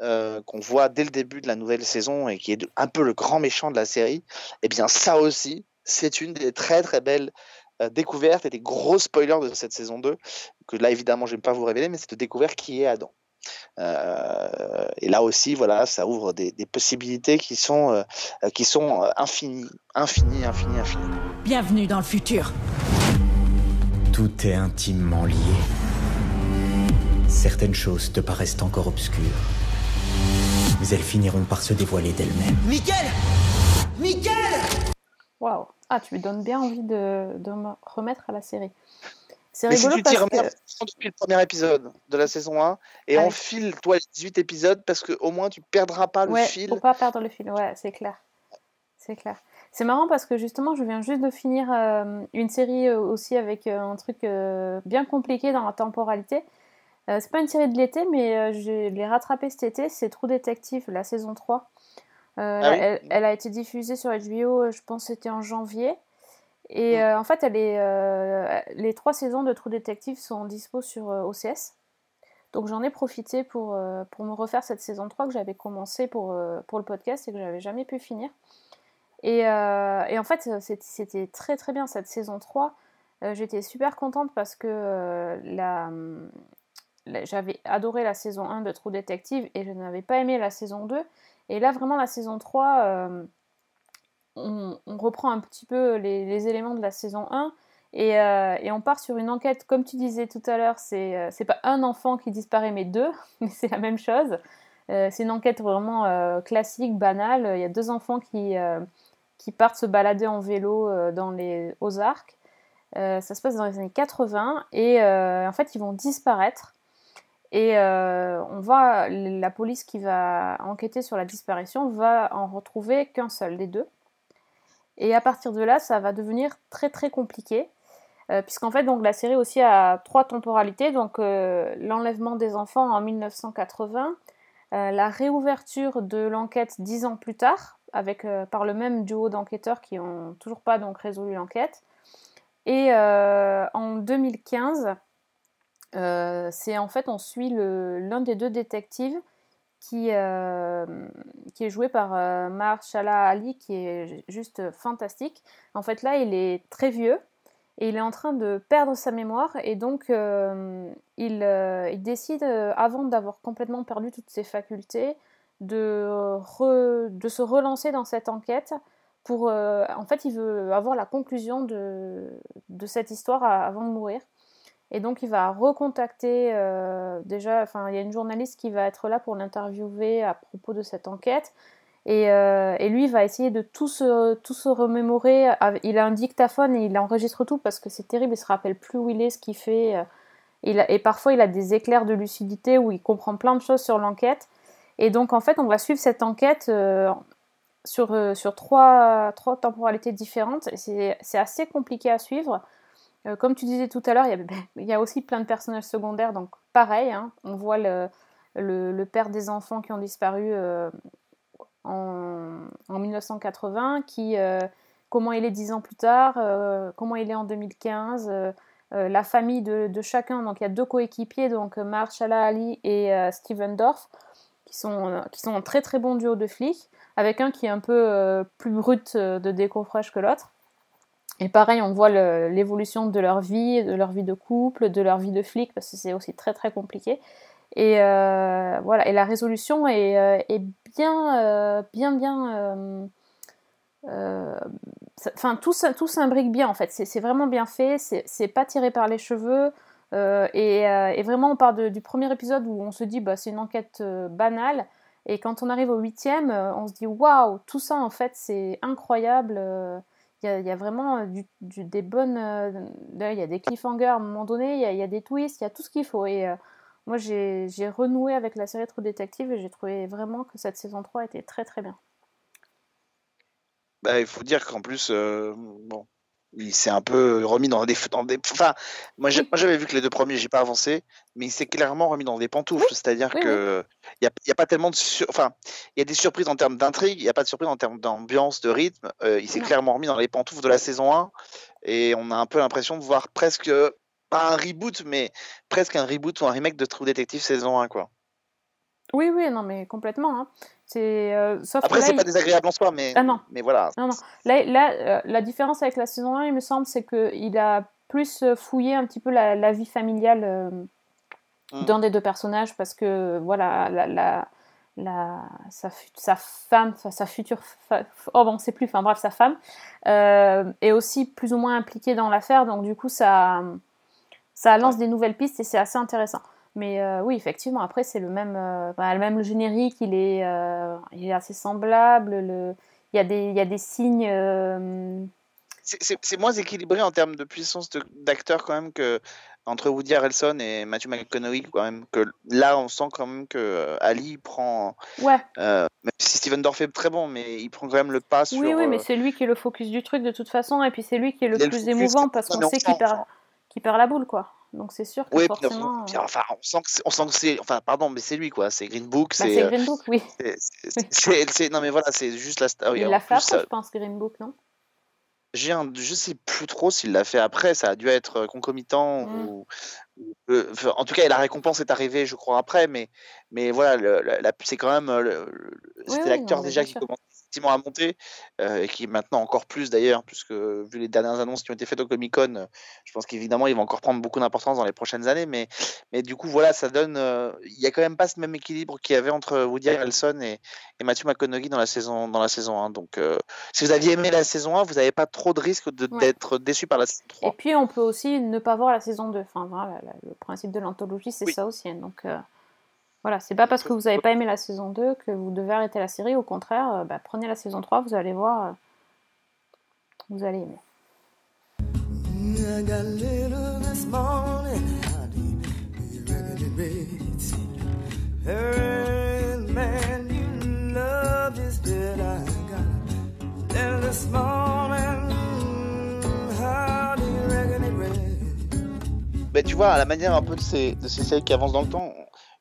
euh, qu'on voit dès le début de la nouvelle saison et qui est un peu le grand méchant de la série? Eh bien, ça aussi, c'est une des très très belles découvertes et des gros spoilers de cette saison 2 que là évidemment je ne vais pas vous révéler, mais c'est de découvrir qui est Adam. Euh, et là aussi, voilà, ça ouvre des, des possibilités qui sont, euh, euh, qui sont euh, infinies, infinies, infinies, infinies. Bienvenue dans le futur. Tout est intimement lié. Certaines choses te paraissent encore obscures. Mais elles finiront par se dévoiler d'elles-mêmes. Michael Michael Waouh. Ah, tu me donnes bien envie de, de me remettre à la série. C'est Mais si rigolo tu parce que. depuis le premier épisode de la saison 1 et Ouais. enfile, toi, les 18 épisodes, parce que au moins tu perdras pas le Ouais, fil. pour pas perdre le fil, ouais, c'est clair. C'est clair. C'est marrant parce que justement, je viens juste de finir euh, une série euh, aussi avec euh, un truc euh, bien compliqué dans la temporalité. Euh, c'est pas une série de l'été, mais je l'ai rattrapée cet été. C'est True Detective, la saison 3. Euh, Ah oui elle, elle a été diffusée sur HBO, je pense que c'était en janvier. Et Mm. euh, en fait, elle est, euh, les trois saisons de True Detective sont dispo sur euh, OCS. Donc j'en ai profité pour, pour me refaire cette saison 3 que j'avais commencé pour, pour le podcast et que j'avais jamais pu finir. Et, et en fait, c'était très très bien cette saison 3. Euh, J'étais super contente parce que euh, la, la- j'avais adoré la saison 1 de True Detective et je n'avais pas aimé la saison 2. Et là, vraiment, la saison 3, euh, on, reprend un petit peu les, éléments de la saison 1 et, euh, et on part sur une enquête, comme tu disais tout à l'heure, c'est euh, c'est pas un enfant qui disparaît, mais deux, mais c'est la même chose. Euh, c'est une enquête vraiment classique, banale. Il y a deux enfants qui, partent se balader en vélo dans les Ozarks. Ça se passe dans les années 80 et en fait ils vont disparaître. Et on va, la police qui va enquêter sur la disparition va en retrouver qu'un seul des deux. Et à partir de là, ça va devenir très très compliqué. Euh, puisqu'en fait, donc, la série aussi a trois temporalités. Donc, euh, l'enlèvement des enfants en 1980, euh, la réouverture de l'enquête dix ans plus tard, avec, par le même duo d'enquêteurs qui n'ont toujours pas donc, résolu l'enquête. Et en 2015, euh, c'est en fait, on suit l'un des deux détectives qui, euh, qui est joué par euh, Mahershala Ali, qui est juste fantastique. En fait, là, il est très vieux et il est en train de perdre sa mémoire et donc euh, il, euh, il décide, avant d'avoir complètement perdu toutes ses facultés, de, se relancer dans cette enquête pour... en fait, il veut avoir la conclusion de, cette histoire avant de mourir. Et donc il va recontacter euh, déjà, enfin il y a une journaliste qui va être là pour l'interviewer à propos de cette enquête. Et, euh, lui il va essayer de tout se, tout se remémorer. Il a un dictaphone et il enregistre tout parce que c'est terrible, il se rappelle plus où il est, ce qu'il fait. euh, et parfois il a des éclairs de lucidité où il comprend plein de choses sur l'enquête. Et donc en fait on va suivre cette enquête sur, sur trois, trois temporalités différentes. C'est assez compliqué à suivre. Euh, comme tu disais tout à l'heure, il y, a, aussi plein de personnages secondaires, donc pareil, hein, on voit le, père des enfants qui ont disparu euh, en, en 1980, qui, euh, comment il est dix ans plus tard, comment il est en 2015, euh, euh, la famille de, chacun. Donc il y a deux coéquipiers, donc Mahershala Ali et Steven Dorff, qui sont, qui sont un très très bon duo de flics, avec un qui est un peu plus brut de décoffrage que l'autre. Et pareil, on voit l'évolution de leur vie, de leur vie de couple, de leur vie de flic, parce que c'est aussi très très compliqué. Et euh, voilà, et la résolution est, euh, bien, euh, bien, bien. ça- Enfin, tout, s'imbrique bien en fait. C'est vraiment bien fait. C'est pas tiré par les cheveux. et, vraiment, on part du premier épisode où on se dit, bah, c'est une enquête banale. Et quand on arrive au huitième, on se dit, waouh, tout ça en fait, c'est incroyable. Il y, a, vraiment des bonnes. il y a des cliffhangers à un moment donné, il y a, des twists, il y a tout ce qu'il faut. Et moi, j'ai renoué avec la série True Detective et j'ai trouvé vraiment que cette saison 3 était très très bien. Bah, il faut dire qu'en plus, bon, il s'est un peu remis dans des, dans des. Enfin, moi, j'avais vu que les deux premiers, j'ai pas avancé, mais il s'est clairement remis dans des pantoufles. C'est-à-dire oui, que il y a, pas tellement de, sur- enfin, il y a des surprises en termes d'intrigue, il y a pas de surprise en termes d'ambiance, de rythme. Euh, il s'est clairement remis dans les pantoufles de la saison 1, et on a un peu l'impression de voir presque pas un reboot, mais presque un reboot ou un remake de True Detective saison 1, quoi. Oui, oui, non, mais complètement. hein. C'est euh, sauf Après, c'est il- pas désagréable en soi, mais, Ah non. mais voilà. Non, non. Là, là, euh, la différence avec la saison 1, il me semble, c'est qu'il a plus euh, fouillé un petit peu la, la vie familiale euh, Mm. d'un des deux personnages parce que, voilà, la, la, la- sa, sa femme, sa, sa future. fa- oh, bon, on sait plus, enfin bref, sa femme, euh, est aussi plus ou moins impliquée dans l'affaire, donc du coup, ça, ça lance des nouvelles pistes et c'est assez intéressant. Mais euh, oui, effectivement, après, c'est le même, euh, bah, le même générique, il est, euh, il est assez semblable. Le, il, y a des, il y a des signes. c'est- moins équilibré en termes de puissance d'acteur quand même que entre Woody Harrelson et Matthew McConaughey quand même. Que là, on sent quand même que Ali prend, Ouais, même si Steven Dorff est très bon, mais il prend quand même le pas sur. oui, oui, mais c'est lui qui est le focus du truc de toute façon, et puis c'est lui qui est le plus émouvant parce qu'on sait qu'il perd, qu'il perd la boule, quoi. Donc c'est sûr que Oui, forcément. puis, euh, enfin, on sent que c'est, on sent que c'est, enfin, pardon, mais c'est lui quoi. C'est Green Book, Bah, c'est, euh, Green Book, oui. c'est, non mais voilà, c'est juste la. star- Il l'a fait après, je pense, Green Book, non? J'ai un, je sais plus trop s'il l'a fait après. Ça a dû être euh, concomitant Mm. ou, euh, en tout cas, la récompense est arrivée, je crois après, mais, mais voilà, le- la- la- c'est quand même, c'était oui, l'acteur déjà qui sûr. Effectivement à monter euh, et qui maintenant encore plus d'ailleurs, puisque vu les dernières annonces qui ont été faites au Comic Con, euh, je pense qu'évidemment il va encore prendre beaucoup d'importance dans les prochaines années, mais, mais du coup voilà, ça donne, euh, il y a quand même pas ce même équilibre qu'il y avait entre Woody Harrelson et, et Matthew McConaughey dans la saison dans la saison 1. Donc euh, si vous aviez aimé la saison 1, vous n'avez pas trop de risque Ouais. d'être déçu par la saison Et 3. puis on peut aussi ne pas voir la saison 2. Enfin, voilà, le principe de l'anthologie, c'est Oui. ça aussi. hein. Donc euh, voilà, c'est pas parce que vous n'avez pas aimé la saison 2 que vous devez arrêter la série. Au contraire, euh, bah, prenez la saison 3, vous allez voir, euh, vous allez aimer. Ben, tu vois, à la manière un peu de ces, de ces séries qui avancent dans le temps,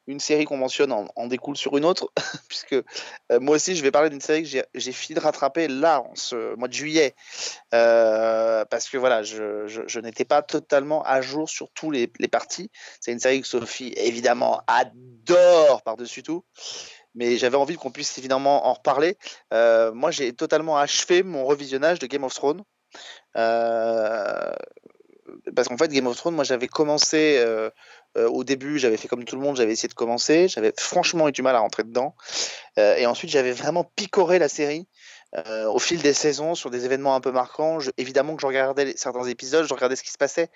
une série qu'on mentionne en, découle sur une autre, puisque euh, moi aussi je vais parler d'une série que j'ai- fini de rattraper là, en ce mois de juillet, euh, parce que voilà, je, n'étais pas totalement à jour sur tous les, parties. C'est une série que Sophie, évidemment, adore par-dessus tout. Mais j'avais envie qu'on puisse évidemment en reparler. Euh, moi, j'ai totalement achevé mon revisionnage de Game of Thrones. Parce qu'en fait, Game of Thrones, moi j'avais commencé euh, euh, au début, j'avais fait comme tout le monde, j'avais essayé de commencer, j'avais franchement eu du mal à rentrer dedans. Euh, et ensuite, j'avais vraiment picoré la série au fil des saisons sur des événements un peu marquants. Évidemment que je regardais certains épisodes, je regardais ce qui se passait,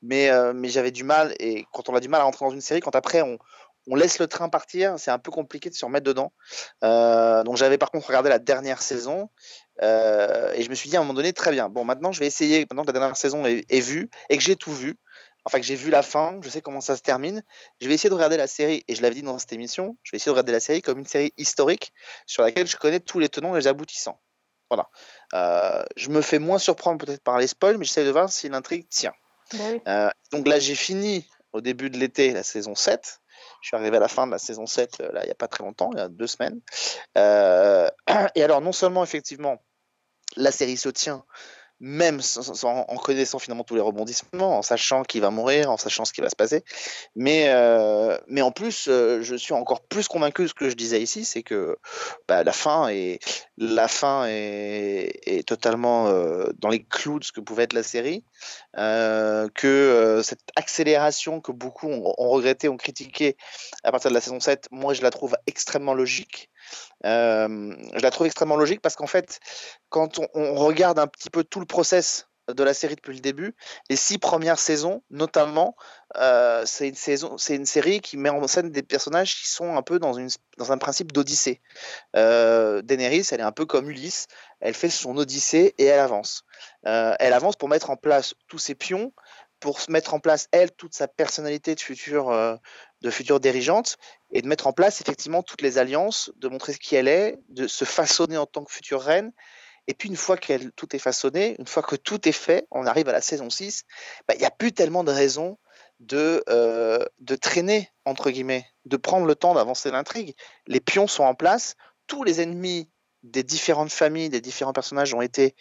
mais, mais j'avais du mal. Et quand on a du mal à rentrer dans une série, quand après on, on laisse le train partir, c'est un peu compliqué de se remettre dedans. Euh, donc j'avais par contre regardé la dernière saison. euh, et je me suis dit à un moment donné, très bien. Bon, maintenant je vais essayer, maintenant que la dernière saison est, est vue et que j'ai tout vu, enfin que j'ai vu la fin, je sais comment ça se termine, je vais essayer de regarder la série, et je l'avais dit dans cette émission, je vais essayer de regarder la série comme une série historique sur laquelle je connais tous les tenants et les aboutissants. Voilà. Euh, je me fais moins surprendre peut-être par les spoils, mais j'essaie de voir si l'intrigue tient. Bah oui. Donc là, j'ai fini au début de l'été la saison 7. Je suis arrivé à la fin de la saison 7, euh, il n'y a pas très longtemps, il y a deux semaines. Euh, et alors, non seulement, effectivement, la série se tient, même en connaissant finalement tous les rebondissements, en sachant qui va mourir, en sachant ce qui va se passer. Mais, euh, mais en plus, euh, je suis encore plus convaincu de ce que je disais ici, c'est que bah, la fin est, la fin est, totalement euh, dans les clous de ce que pouvait être la série, que cette accélération que beaucoup ont, ont regretté, ont critiqué à partir de la saison 7, moi je la trouve extrêmement logique. Euh, je la trouve extrêmement logique parce qu'en fait, quand on, regarde un petit peu tout le process de la série depuis le début, les six premières saisons, notamment, euh, c'est une une série qui met en scène des personnages qui sont un peu dans un principe d'odyssée. Euh, Daenerys, elle est un peu comme Ulysse, elle fait son odyssée et elle avance. Elle avance pour mettre en place tous ses pions, pour se mettre en place elle toute sa personnalité de future euh, de future dirigeante et de mettre en place effectivement toutes les alliances, de montrer qui elle est, de se façonner en tant que future reine. Et puis une fois que tout est façonné, une fois que tout est fait, on arrive à la saison 6, bah, il n'y a plus tellement de raisons de, euh, de traîner, entre guillemets, de prendre le temps d'avancer l'intrigue. Les pions sont en place, tous les ennemis des différentes familles, des différents personnages ont été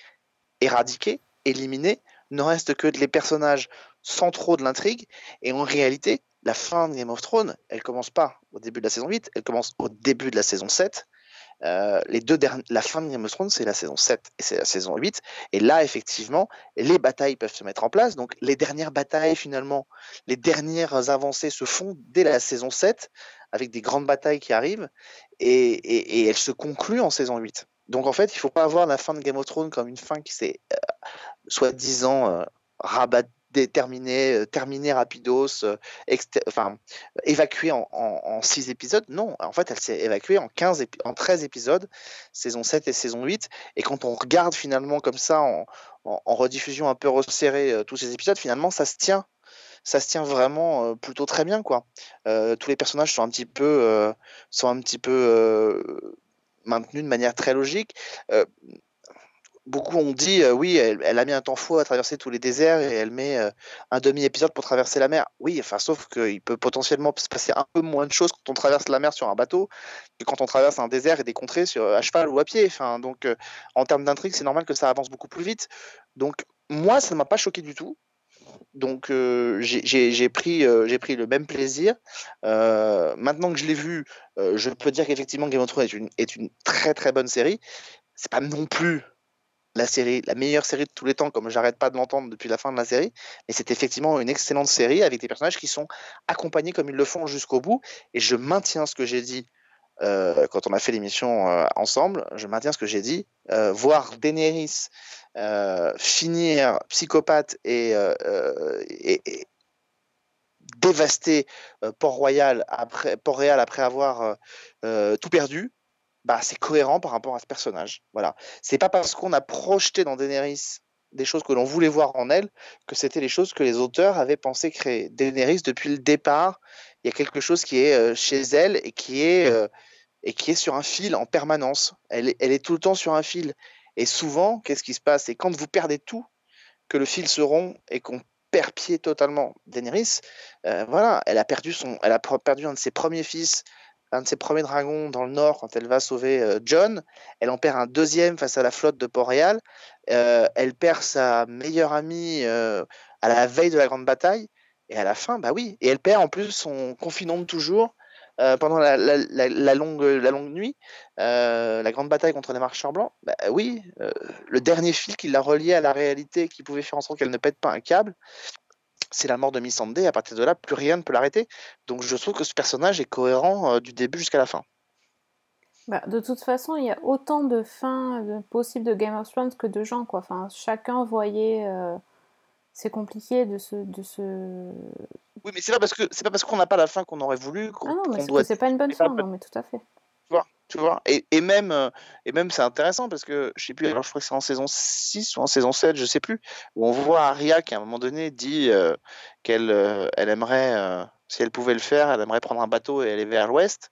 éradiqués, éliminés, ne reste que les personnages centraux de l'intrigue, et en réalité, la fin de Game of Thrones, elle commence pas au début de la saison 8, elle commence au début de la saison 7. Euh, les deux la fin de Game of Thrones, c'est la saison 7 et c'est la saison 8. Et là, effectivement, les batailles peuvent se mettre en place. Donc, les dernières batailles, finalement, les dernières avancées se font dès la saison 7, avec des grandes batailles qui arrivent, et, et, elles se concluent en saison 8. Donc, en fait, il ne faut pas voir la fin de Game of Thrones comme une fin qui s'est, euh, soi-disant, euh, rabat déterminé, euh, terminé rapidos, euh, enfin, évacué en, en, 6 épisodes. Non, en fait, elle s'est évacuée en, 15 en 13 épisodes, saison 7 et saison 8. Et quand on regarde finalement comme ça, en, en, rediffusion un peu resserrée euh, tous ces épisodes, finalement, ça se tient. Ça se tient vraiment plutôt très bien, quoi. Tous les personnages sont un petit peu, sont un petit peu maintenus de manière très logique. Beaucoup ont dit, euh, oui, elle, a mis un temps fou à traverser tous les déserts et elle met euh, un demi-épisode pour traverser la mer. Oui, enfin, sauf qu'il peut potentiellement se passer un peu moins de choses quand on traverse la mer sur un bateau que quand on traverse un désert et des contrées sur, à cheval ou à pied. Enfin, donc, euh, en termes d'intrigue, c'est normal que ça avance beaucoup plus vite. Donc, moi, ça ne m'a pas choqué du tout. Donc, j'ai- pris, euh, pris le même plaisir. Maintenant que je l'ai vu, je peux dire qu'effectivement, Game of Thrones est une, est une très très bonne série. C'est pas non plus la série, la meilleure série de tous les temps, comme j'arrête pas de l'entendre depuis la fin de la série, mais c'est effectivement une excellente série avec des personnages qui sont accompagnés comme ils le font jusqu'au bout. Et je maintiens ce que j'ai dit euh, quand on a fait l'émission euh, ensemble. Je maintiens ce que j'ai dit. Euh, voir Daenerys finir psychopathe et, dévaster Port-Royal après Port-Réal après avoir tout perdu, bah c'est cohérent par rapport à ce personnage. Voilà. C'est pas parce qu'on a projeté dans Daenerys des choses que l'on voulait voir en elle que c'était les choses que les auteurs avaient pensé créer. Daenerys depuis le départ, il y a quelque chose qui est euh, chez elle et qui est euh, et qui est sur un fil en permanence. Elle est, tout le temps sur un fil. Et souvent, qu'est-ce qui se passe? C'est quand vous perdez tout, que le fil se rompt et qu'on perd pied totalement. Daenerys, euh, voilà, elle a perdu son, elle a perdu un de ses premiers fils, un de ses premiers dragons dans le nord quand elle va sauver euh, John. Elle en perd un deuxième face à la flotte de Port-Réal. Euh, elle perd sa meilleure amie euh, à la veille de la grande bataille. Et à la fin, bah oui. Et elle perd en plus son confident de toujours pendant la, longue, la longue nuit, la grande bataille contre les marcheurs blancs. Bah oui, le dernier fil qui l'a relié à la réalité, qui pouvait faire en sorte qu'elle ne pète pas un câble, c'est la mort de Missandei. À partir de là, plus rien ne peut l'arrêter. Donc je trouve que ce personnage est cohérent euh, du début jusqu'à la fin. Bah, de toute façon, il y a autant de fins de- possibles de Game of Thrones que de gens, quoi. Enfin, chacun voyait. euh, C'est compliqué de se, de se. Oui, mais c'est pas parce que c'est pas parce qu'on n'a pas la fin qu'on aurait voulu Ah non, mais c'est doit que c'est pas une bonne fin, non, mais tout à fait. Tu vois, tu vois. Et, et même, euh, et même c'est intéressant parce que je sais plus, alors je crois que c'est en saison 6 ou en saison 7, je sais plus, où on voit Arya qui à un moment donné dit euh, qu'elle euh, elle aimerait, euh, si elle pouvait le faire, elle aimerait prendre un bateau et aller vers l'ouest.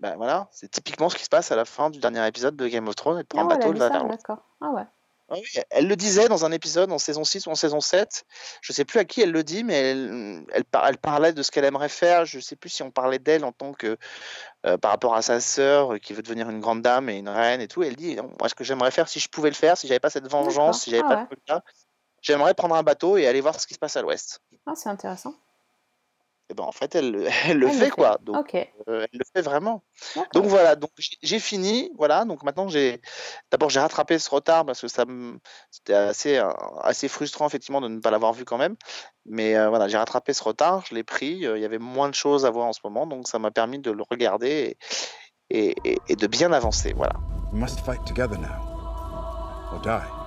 Ben voilà, c'est typiquement ce qui se passe à la fin du dernier épisode de Game of Thrones, elle prend Ah un bateau, va vers l'ouest. Ah ouais. Ah oui, elle le disait dans un épisode en saison 6 ou en saison 7. Je sais plus à qui elle le dit, mais elle, elle, par- elle parlait de ce qu'elle aimerait faire. Je sais plus si on parlait d'elle en tant que euh, par rapport à sa sœur euh, qui veut devenir une grande dame et une reine et tout. Elle dit Moi, ce que j'aimerais faire, si je pouvais le faire, si j'avais pas cette vengeance, si j'avais Ah pas ouais. truc-là, j'aimerais prendre un bateau et aller voir ce qui se passe à l'ouest. Ah, c'est intéressant. Et ben en fait, elle, le- elle le Elle fait quoi. Donc, euh, elle le fait vraiment. Donc voilà, donc j'ai- fini, voilà. Donc maintenant j'ai, d'abord j'ai rattrapé ce retard parce que ça, me- c'était assez euh, assez frustrant effectivement de ne pas l'avoir vu quand même. Mais euh, voilà, j'ai rattrapé ce retard, je l'ai pris. euh, Il y avait moins de choses à voir en ce moment, donc ça m'a permis de le regarder et, et, et- et de bien avancer. Voilà. We must fight together now, or die.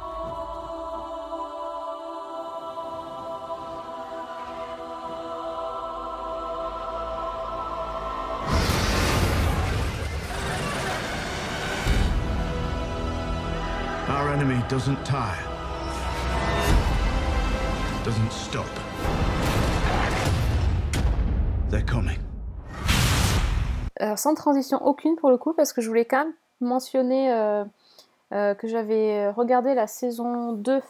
Enemy doesn't tire, doesn't stop. They're coming. Alors, sans transition aucune pour le coup, parce que je voulais quand même mentionner euh, euh, que j'avais regardé la saison 2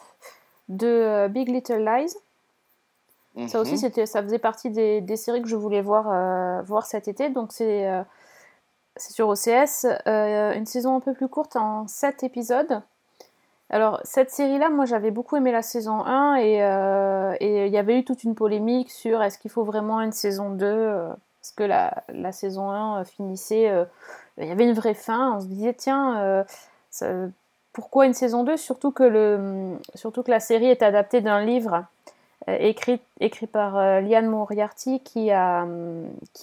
de euh, Big Little Lies. Ça aussi, Mhm. c'était, ça faisait partie des, des séries que je voulais voir, euh, voir cet été. Donc, c'est, euh, c'est sur OCS. euh, une saison un peu plus courte en 7 épisodes. Alors, cette série-là, moi, j'avais beaucoup aimé la saison 1 et euh, et il y avait eu toute une polémique sur est-ce qu'il faut vraiment une saison 2 euh, Parce que la, saison 1 euh, finissait. il y avait une vraie fin. On se disait, tiens, pourquoi une saison 2 surtout que, la série est adaptée d'un livre écrit, écrit par Liane Moriarty qui,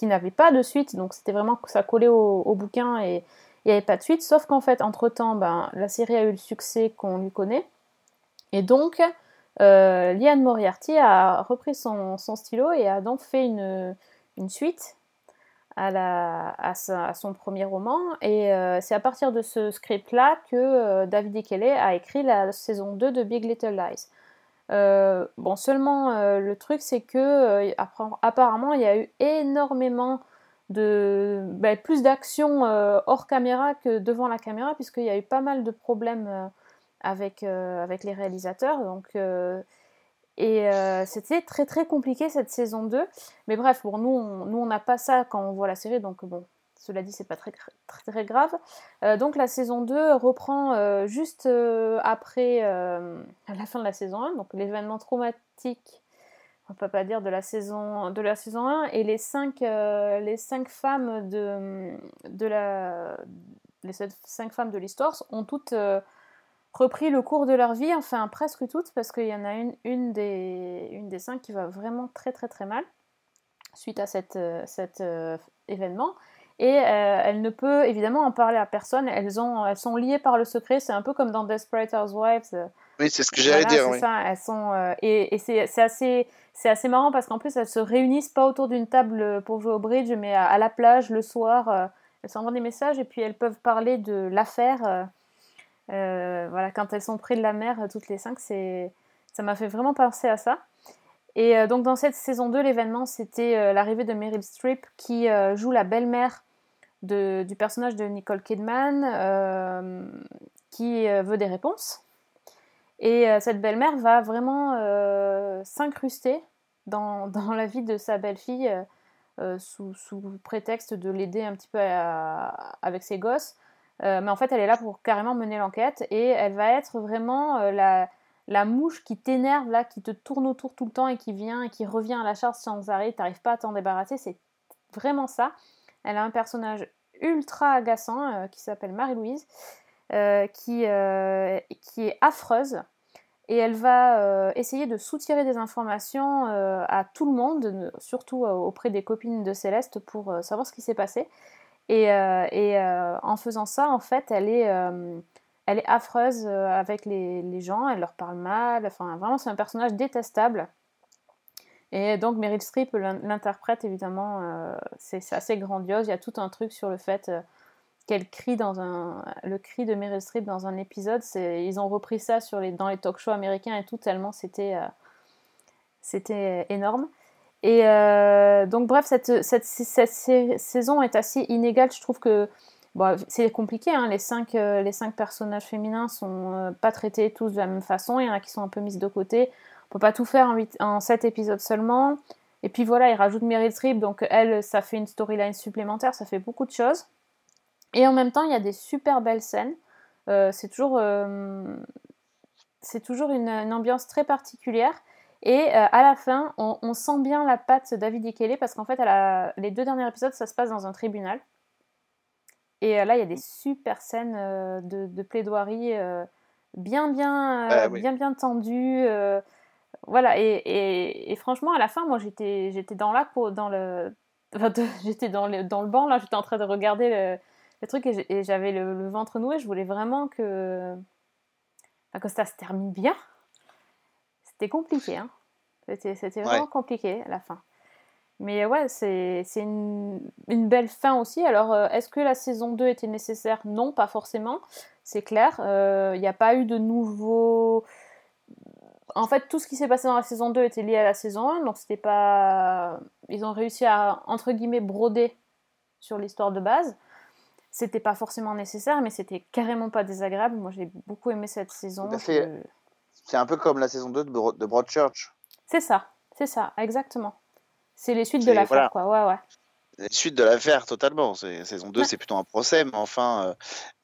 n'avait pas de suite. Donc c'était vraiment ça collait au, au bouquin et il n'y avait pas de suite. Sauf qu'en fait, entre-temps, ben, la série a eu le succès qu'on lui connaît. Et donc, euh, Liane Moriarty a repris son, son stylo et a donc fait une, une suite à, la, à, son premier roman. Et euh, c'est à partir de ce script-là que euh, David E. Kelly a écrit la saison 2 de Big Little Lies. Euh, bon, seulement euh, le truc, c'est que appar- apparemment, il y a eu énormément de ben, plus d'action euh, hors caméra que devant la caméra, puisqu'il y a eu pas mal de problèmes euh, avec, euh, avec les réalisateurs. Donc, et c'était très très compliqué cette saison 2. Mais bref, pour nous, on nous, on n'a pas ça quand on voit la série, donc bon, cela dit, c'est pas très, très, très grave. Donc la saison 2 reprend juste après la fin de la saison 1, donc l'événement traumatique, on peut pas dire de la saison, de la saison 1, et euh, les cinq femmes de, la, les cinq femmes de l'histoire ont toutes euh, repris le cours de leur vie, enfin presque toutes, parce qu'il y en a une, des, une cinq qui va vraiment très très très mal suite à cette, euh, cet événement. Et elle ne peut évidemment en parler à personne. Elles, elles sont liées par le secret. C'est un peu comme dans Desperate Housewives. Oui, c'est ce que j'allais voilà, dire. oui. ça. Elles sont euh, et, et c'est c'est assez c'est assez marrant parce qu'en plus elles se réunissent pas autour d'une table pour jouer au bridge, mais à, à la plage le soir. euh, elles s'envoient des messages et puis elles peuvent parler de l'affaire. euh, euh, voilà, quand elles sont près de la mer, toutes les cinq, c'est ça m'a fait vraiment penser à ça. Et donc dans cette saison 2, l'événement, c'était l'arrivée de Meryl Streep qui joue la belle-mère de- du personnage de Nicole Kidman qui veut des réponses. Et euh, cette belle-mère va vraiment euh, s'incruster dans, dans la vie de sa belle-fille euh, sous, sous prétexte de l'aider un petit peu avec ses gosses. Mais en fait, elle est là pour carrément mener l'enquête et elle va être vraiment la, la mouche qui t'énerve, là, qui te tourne autour tout le temps et qui vient et qui revient à la charge sans arrêt. T'arrives pas à t'en débarrasser. C'est vraiment ça. Elle a un personnage ultra agaçant qui s'appelle Marie-Louise, qui, euh, qui est affreuse. Et elle va euh, essayer de soutirer des informations euh, à tout le monde, surtout euh, auprès des copines de Céleste, pour euh, savoir ce qui s'est passé. Et, euh, euh, en faisant ça, en fait, elle est, euh, elle est affreuse euh, avec les, gens, elle leur parle mal. Enfin, vraiment, c'est un personnage détestable. Et donc Meryl Streep l'in- l'interprète évidemment, euh, c'est assez grandiose. Il y a tout un truc sur le fait euh, qu'elle crie dans un, le cri de Meryl Streep dans un épisode. Ils ont repris ça sur les, dans les talk-shows américains et tout tellement c'était, euh, c'était énorme. Et euh, donc bref, cette, cette, cette sa- saison est assez inégale. Je trouve que bon, c'est compliqué. hein. Les, cinq, euh, les cinq personnages féminins sont pas traités tous de la même façon. Il y en a qui sont un peu mises de côté. On peut pas tout faire en, huit- en 7 épisodes seulement. Et puis voilà, il rajoute Meryl Streep, donc elle, ça fait une storyline supplémentaire, ça fait beaucoup de choses. Et en même temps, il y a des super belles scènes. Euh, c'est toujours, euh, c'est toujours une, une ambiance très particulière. Et euh, à la fin, on, on sent bien la patte David Ikele parce qu'en fait, les deux derniers épisodes, ça se passe dans un tribunal. Et là, il y a des super scènes de, de plaidoirie bien, bien, Ah oui. bien, bien tendues. voilà, et, et- et franchement, à la fin, moi, j'étais, j'étais dans la peau, dans le, enfin, j'étais dans le, dans le banc, là, j'étais en train de regarder le, le truc et j'avais le, le ventre noué. Je voulais vraiment que, enfin, que ça se termine bien. C'était compliqué, hein. C'était, Ouais. vraiment compliqué à la fin. Mais ouais, c'est, une, une belle fin aussi. Alors, euh, est-ce que la saison 2 était nécessaire? Non, pas forcément. C'est clair. Euh, Il n'y a pas eu de nouveaux. En fait, tout ce qui s'est passé dans la saison 2 était lié à la saison 1. Donc, c'était pas. Ils ont réussi à, entre guillemets, broder sur l'histoire de base. C'était pas forcément nécessaire, mais c'était carrément pas désagréable. Moi, j'ai beaucoup aimé cette saison. Je- C'est un peu comme la saison 2 de, Bro- de Broadchurch. C'est ça, c'est ça, exactement. C'est les suites de l'affaire, voilà. quoi. Ouais, ouais. Suite de l'affaire, totalement. Saison 2, Ouais. c'est plutôt un procès, mais enfin, euh,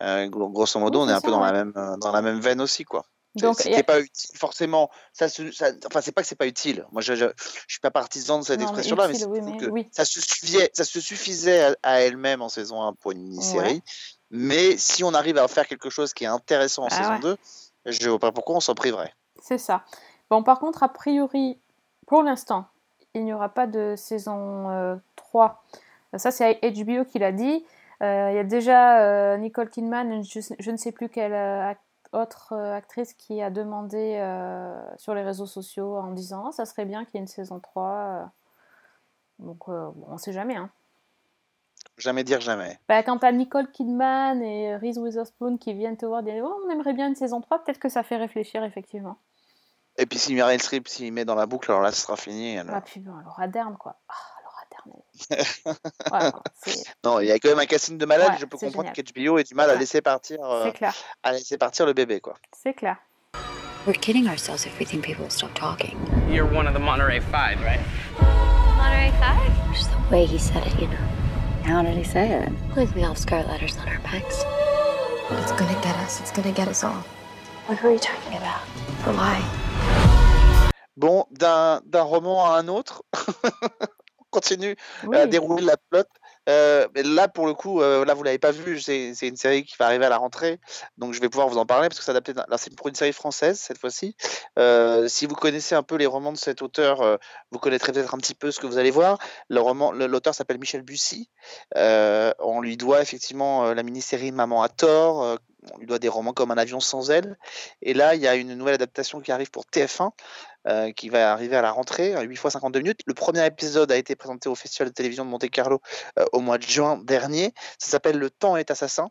euh, gro- grosso modo, Oui, on est un peu dans, ouais. la même, euh, dans la même veine aussi, quoi. Donc, C'était et- pas utile, forcément. Ça, ça- enfin, c'est pas que c'est pas utile. Moi, je, je, je suis pas partisan de cette mais expression-là, mais, utile, c'est oui, surtout mais que oui. ça, se suffisait, ça se suffisait à, à elle-même en saison 1 pour une mini-série. Mais si on arrive à faire quelque chose qui est intéressant en Ah saison ouais. 2, je vois pas pourquoi on s'en priverait. C'est ça. Bon, par contre, a priori, pour l'instant, il n'y aura pas de saison euh, 3. Ça, c'est HBO qui l'a dit. Euh, Il y a déjà euh, Nicole Kidman, je, je ne sais plus quelle euh, autre euh, actrice qui a demandé euh, sur les réseaux sociaux en disant Ah, ça serait bien qu'il y ait une saison 3. euh. Donc, euh, on ne sait jamais. Hein. jamais dire jamais. Bah, quand t'as Nicole Kidman et Reese Witherspoon qui viennent te voir dire oh, on aimerait bien une saison 3, peut-être que ça fait réfléchir effectivement. Et puis si Meryl Streep s'il met dans la boucle, alors là, ce sera fini. alors. Ah, puis bon, Laura Dern, quoi. Ah, Voilà, Non, il y a quand même un casting de malade. Ouais, je peux comprendre qu'HBO ait du mal à laisser partir, euh, c'est clair, à laisser partir le bébé, quoi. c'est clair. We're kidding ourselves if we think people will stop talking. You're one of the Monterey Five, right? Monterey Five? Just the way he said it, you know. How did he say it? Like we all have scar letters on our backs. It's gonna get us. It's gonna get us all. What were you talking about? Why? Bon, d'un d'un roman à un autre, continue Oui. à dérouler la plot. Euh, là, pour le coup, euh, là, vous l'avez pas vu, c'est une série qui va arriver à la rentrée, donc je vais pouvoir vous en parler parce que c'est adapté. c'est pour une série française cette fois-ci. Euh, si vous connaissez un peu les romans de cet auteur, euh, vous connaîtrez peut-être un petit peu ce que vous allez voir. Le roman, le- l'auteur s'appelle Michel Bussy. Euh, on lui doit effectivement euh, la mini-série Maman à tort. On lui doit des romans comme Un avion sans aile. Et là, il y a une nouvelle adaptation qui arrive pour TF1 euh, qui va arriver à la rentrée, à 8 fois 52 minutes. Le premier épisode a été présenté au Festival de télévision de Monte-Carlo euh, au mois de juin dernier. Ça s'appelle Le temps est assassin.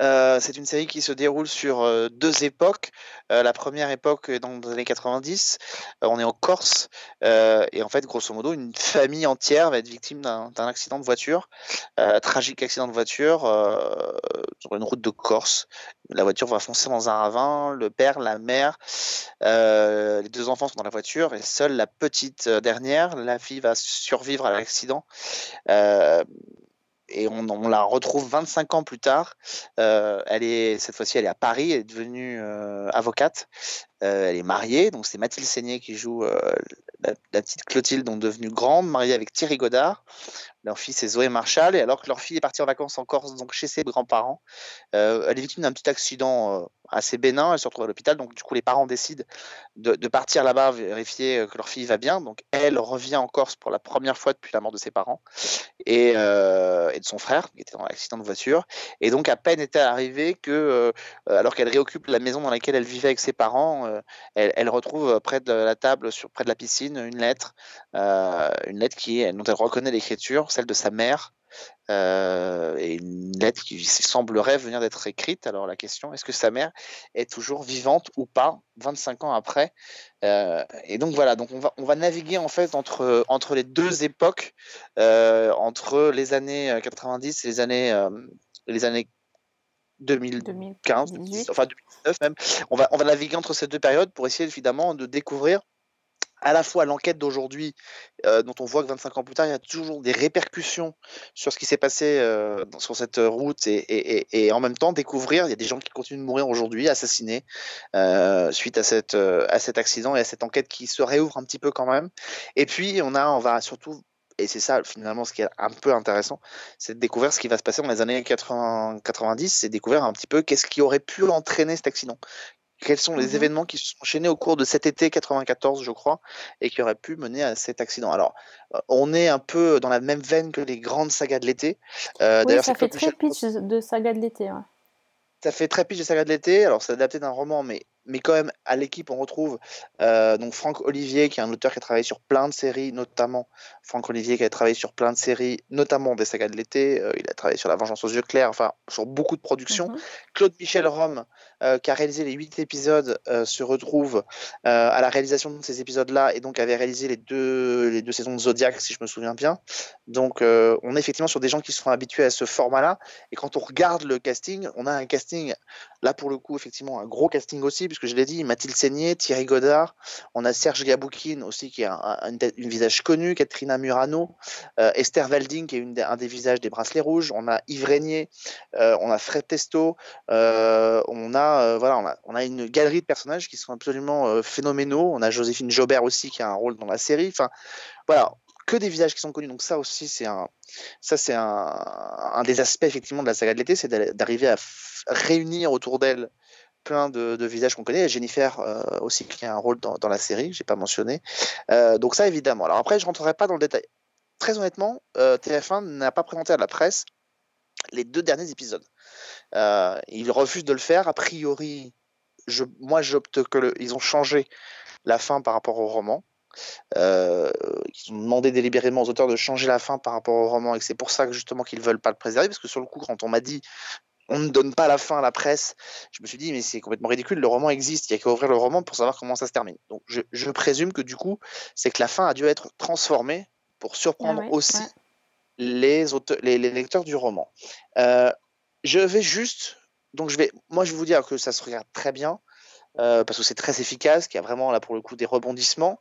Euh, c'est une série qui se déroule sur euh, deux époques. Euh, la première époque est dans les années 90. Euh, on est en Corse. et en fait, grosso modo, une famille entière va être victime d'un accident de voiture. Tragique accident de voiture sur une route de Corse. La voiture va foncer dans un ravin. Le père, la mère, les deux enfants sont dans la voiture et seule la petite dernière, la fille, va survivre à l'accident. Et on, la retrouve 25 ans plus tard. Euh, elle est cette fois-ci, elle est à Paris, elle est devenue euh, avocate. Euh, elle est mariée, donc c'est Mathilde Seigné qui joue la, petite Clotilde, donc devenue grande, mariée avec Thierry Godard. Leur fille c'est Zoé Marshall, et alors que leur fille est partie en vacances en Corse, donc chez ses grands-parents, elle est victime d'un petit accident assez bénin. Elle se retrouve à l'hôpital, donc du coup les parents décident de, partir là-bas vérifier euh, que leur fille va bien. Donc elle revient en Corse pour la première fois depuis la mort de ses parents et, euh, de son frère qui était dans l'accident de voiture. Et donc à peine était arrivée que, euh, alors qu'elle réoccupe la maison dans laquelle elle vivait avec ses parents, elle, elle retrouve près de la table, sur, près de la piscine, une lettre, une lettre qui dont elle reconnaît l'écriture, celle de sa mère. Euh, et une lettre qui semblerait venir d'être écrite. Alors la question, est-ce que sa mère est toujours vivante ou pas 25 ans après? Euh, Et donc voilà, donc on va, on va naviguer en fait entre, entre les deux époques, euh, entre les années euh, 90 et les années, les années 2015, 2018. enfin 2019 même. On va, on va naviguer entre ces deux périodes pour essayer évidemment de découvrir à la fois l'enquête d'aujourd'hui, euh, dont on voit que 25 ans plus tard, il y a toujours des répercussions sur ce qui s'est passé euh, sur cette route, et, en même temps découvrir, il y a des gens qui continuent de mourir aujourd'hui, assassinés, euh, suite euh, à cet accident et à cette enquête qui se réouvre un petit peu quand même. Et puis, on, a, on va surtout, et c'est ça finalement ce qui est un peu intéressant, c'est de découvrir ce qui va se passer dans les années 80, 90, c'est découvrir un petit peu qu'est-ce qui aurait pu entraîner cet accident. Quels sont les Mhm. événements qui se sont enchaînés au cours de cet été 94, je crois, et qui auraient pu mener à cet accident. Alors, euh, on est un peu dans la même veine que les grandes sagas de l'été. Euh, Oui, D'ailleurs, ça fait très pitch de saga de l'été. ouais. ça fait très pitch de saga de l'été. Alors, c'est adapté d'un roman, mais, mais quand même, à l'équipe, on retrouve euh, donc Franck Olivier, qui est un auteur qui a travaillé sur plein de séries, notamment Franck Olivier, qui a travaillé sur plein de séries, notamment des sagas de l'été. Euh, il a travaillé sur La Vengeance aux yeux clairs, enfin, sur beaucoup de productions. Mhm. Claude Michel Rome, euh, qui a réalisé les huit épisodes, se retrouve à la réalisation de ces épisodes-là et donc avait réalisé les deux, les deux saisons de Zodiac, si je me souviens bien. Donc, on est effectivement sur des gens qui sont habitués à ce format-là. Et quand on regarde le casting, on a un casting, là pour le coup, effectivement, un gros casting aussi, puisque je l'ai dit, Mathilde Seigné, Thierry Godard, on a Serge Gaboukine aussi, qui est un, un, une visage connu, Katrina Murano, euh, Esther Valding, qui est un des visages des Bracelets Rouges, on a Yves Régnier, euh, on a Fred Testo, euh, on, a, voilà, on, a, une galerie de personnages qui sont absolument phénoménaux, on a Joséphine Jobert aussi, qui a un rôle dans la série, enfin, voilà, que des visages qui sont connus, donc ça aussi, c'est un, ça, c'est un, des aspects effectivement de la saga de l'été, c'est d'arriver à réunir autour d'elle plein de, visages qu'on connaît. Jennifer euh, aussi qui a un rôle dans, la série, j'ai pas mentionné. Euh, donc ça évidemment. Alors après, je rentrerai pas dans le détail. Très honnêtement, euh, TF1 n'a pas présenté à la presse les deux derniers épisodes. Ils refusent de le faire. A priori, moi j'opte que ils ont changé la fin par rapport au roman. ils ont demandé délibérément aux auteurs de changer la fin par rapport au roman et c'est pour ça que justement qu'ils veulent pas le préserver parce que sur le coup quand on m'a dit on ne donne pas la fin à la presse, je me suis dit mais c'est complètement ridicule, le roman existe, il y a qu'à ouvrir le roman pour savoir comment ça se termine. Donc je, je présume que du coup c'est que la fin a dû être transformée pour surprendre Ah ouais, aussi ouais. les, auteurs, les, les lecteurs du roman. Euh, je vais juste, donc je vais, moi je vais vous dire que ça se regarde très bien euh, parce que c'est très efficace, qu'il y a vraiment là pour le coup des rebondissements,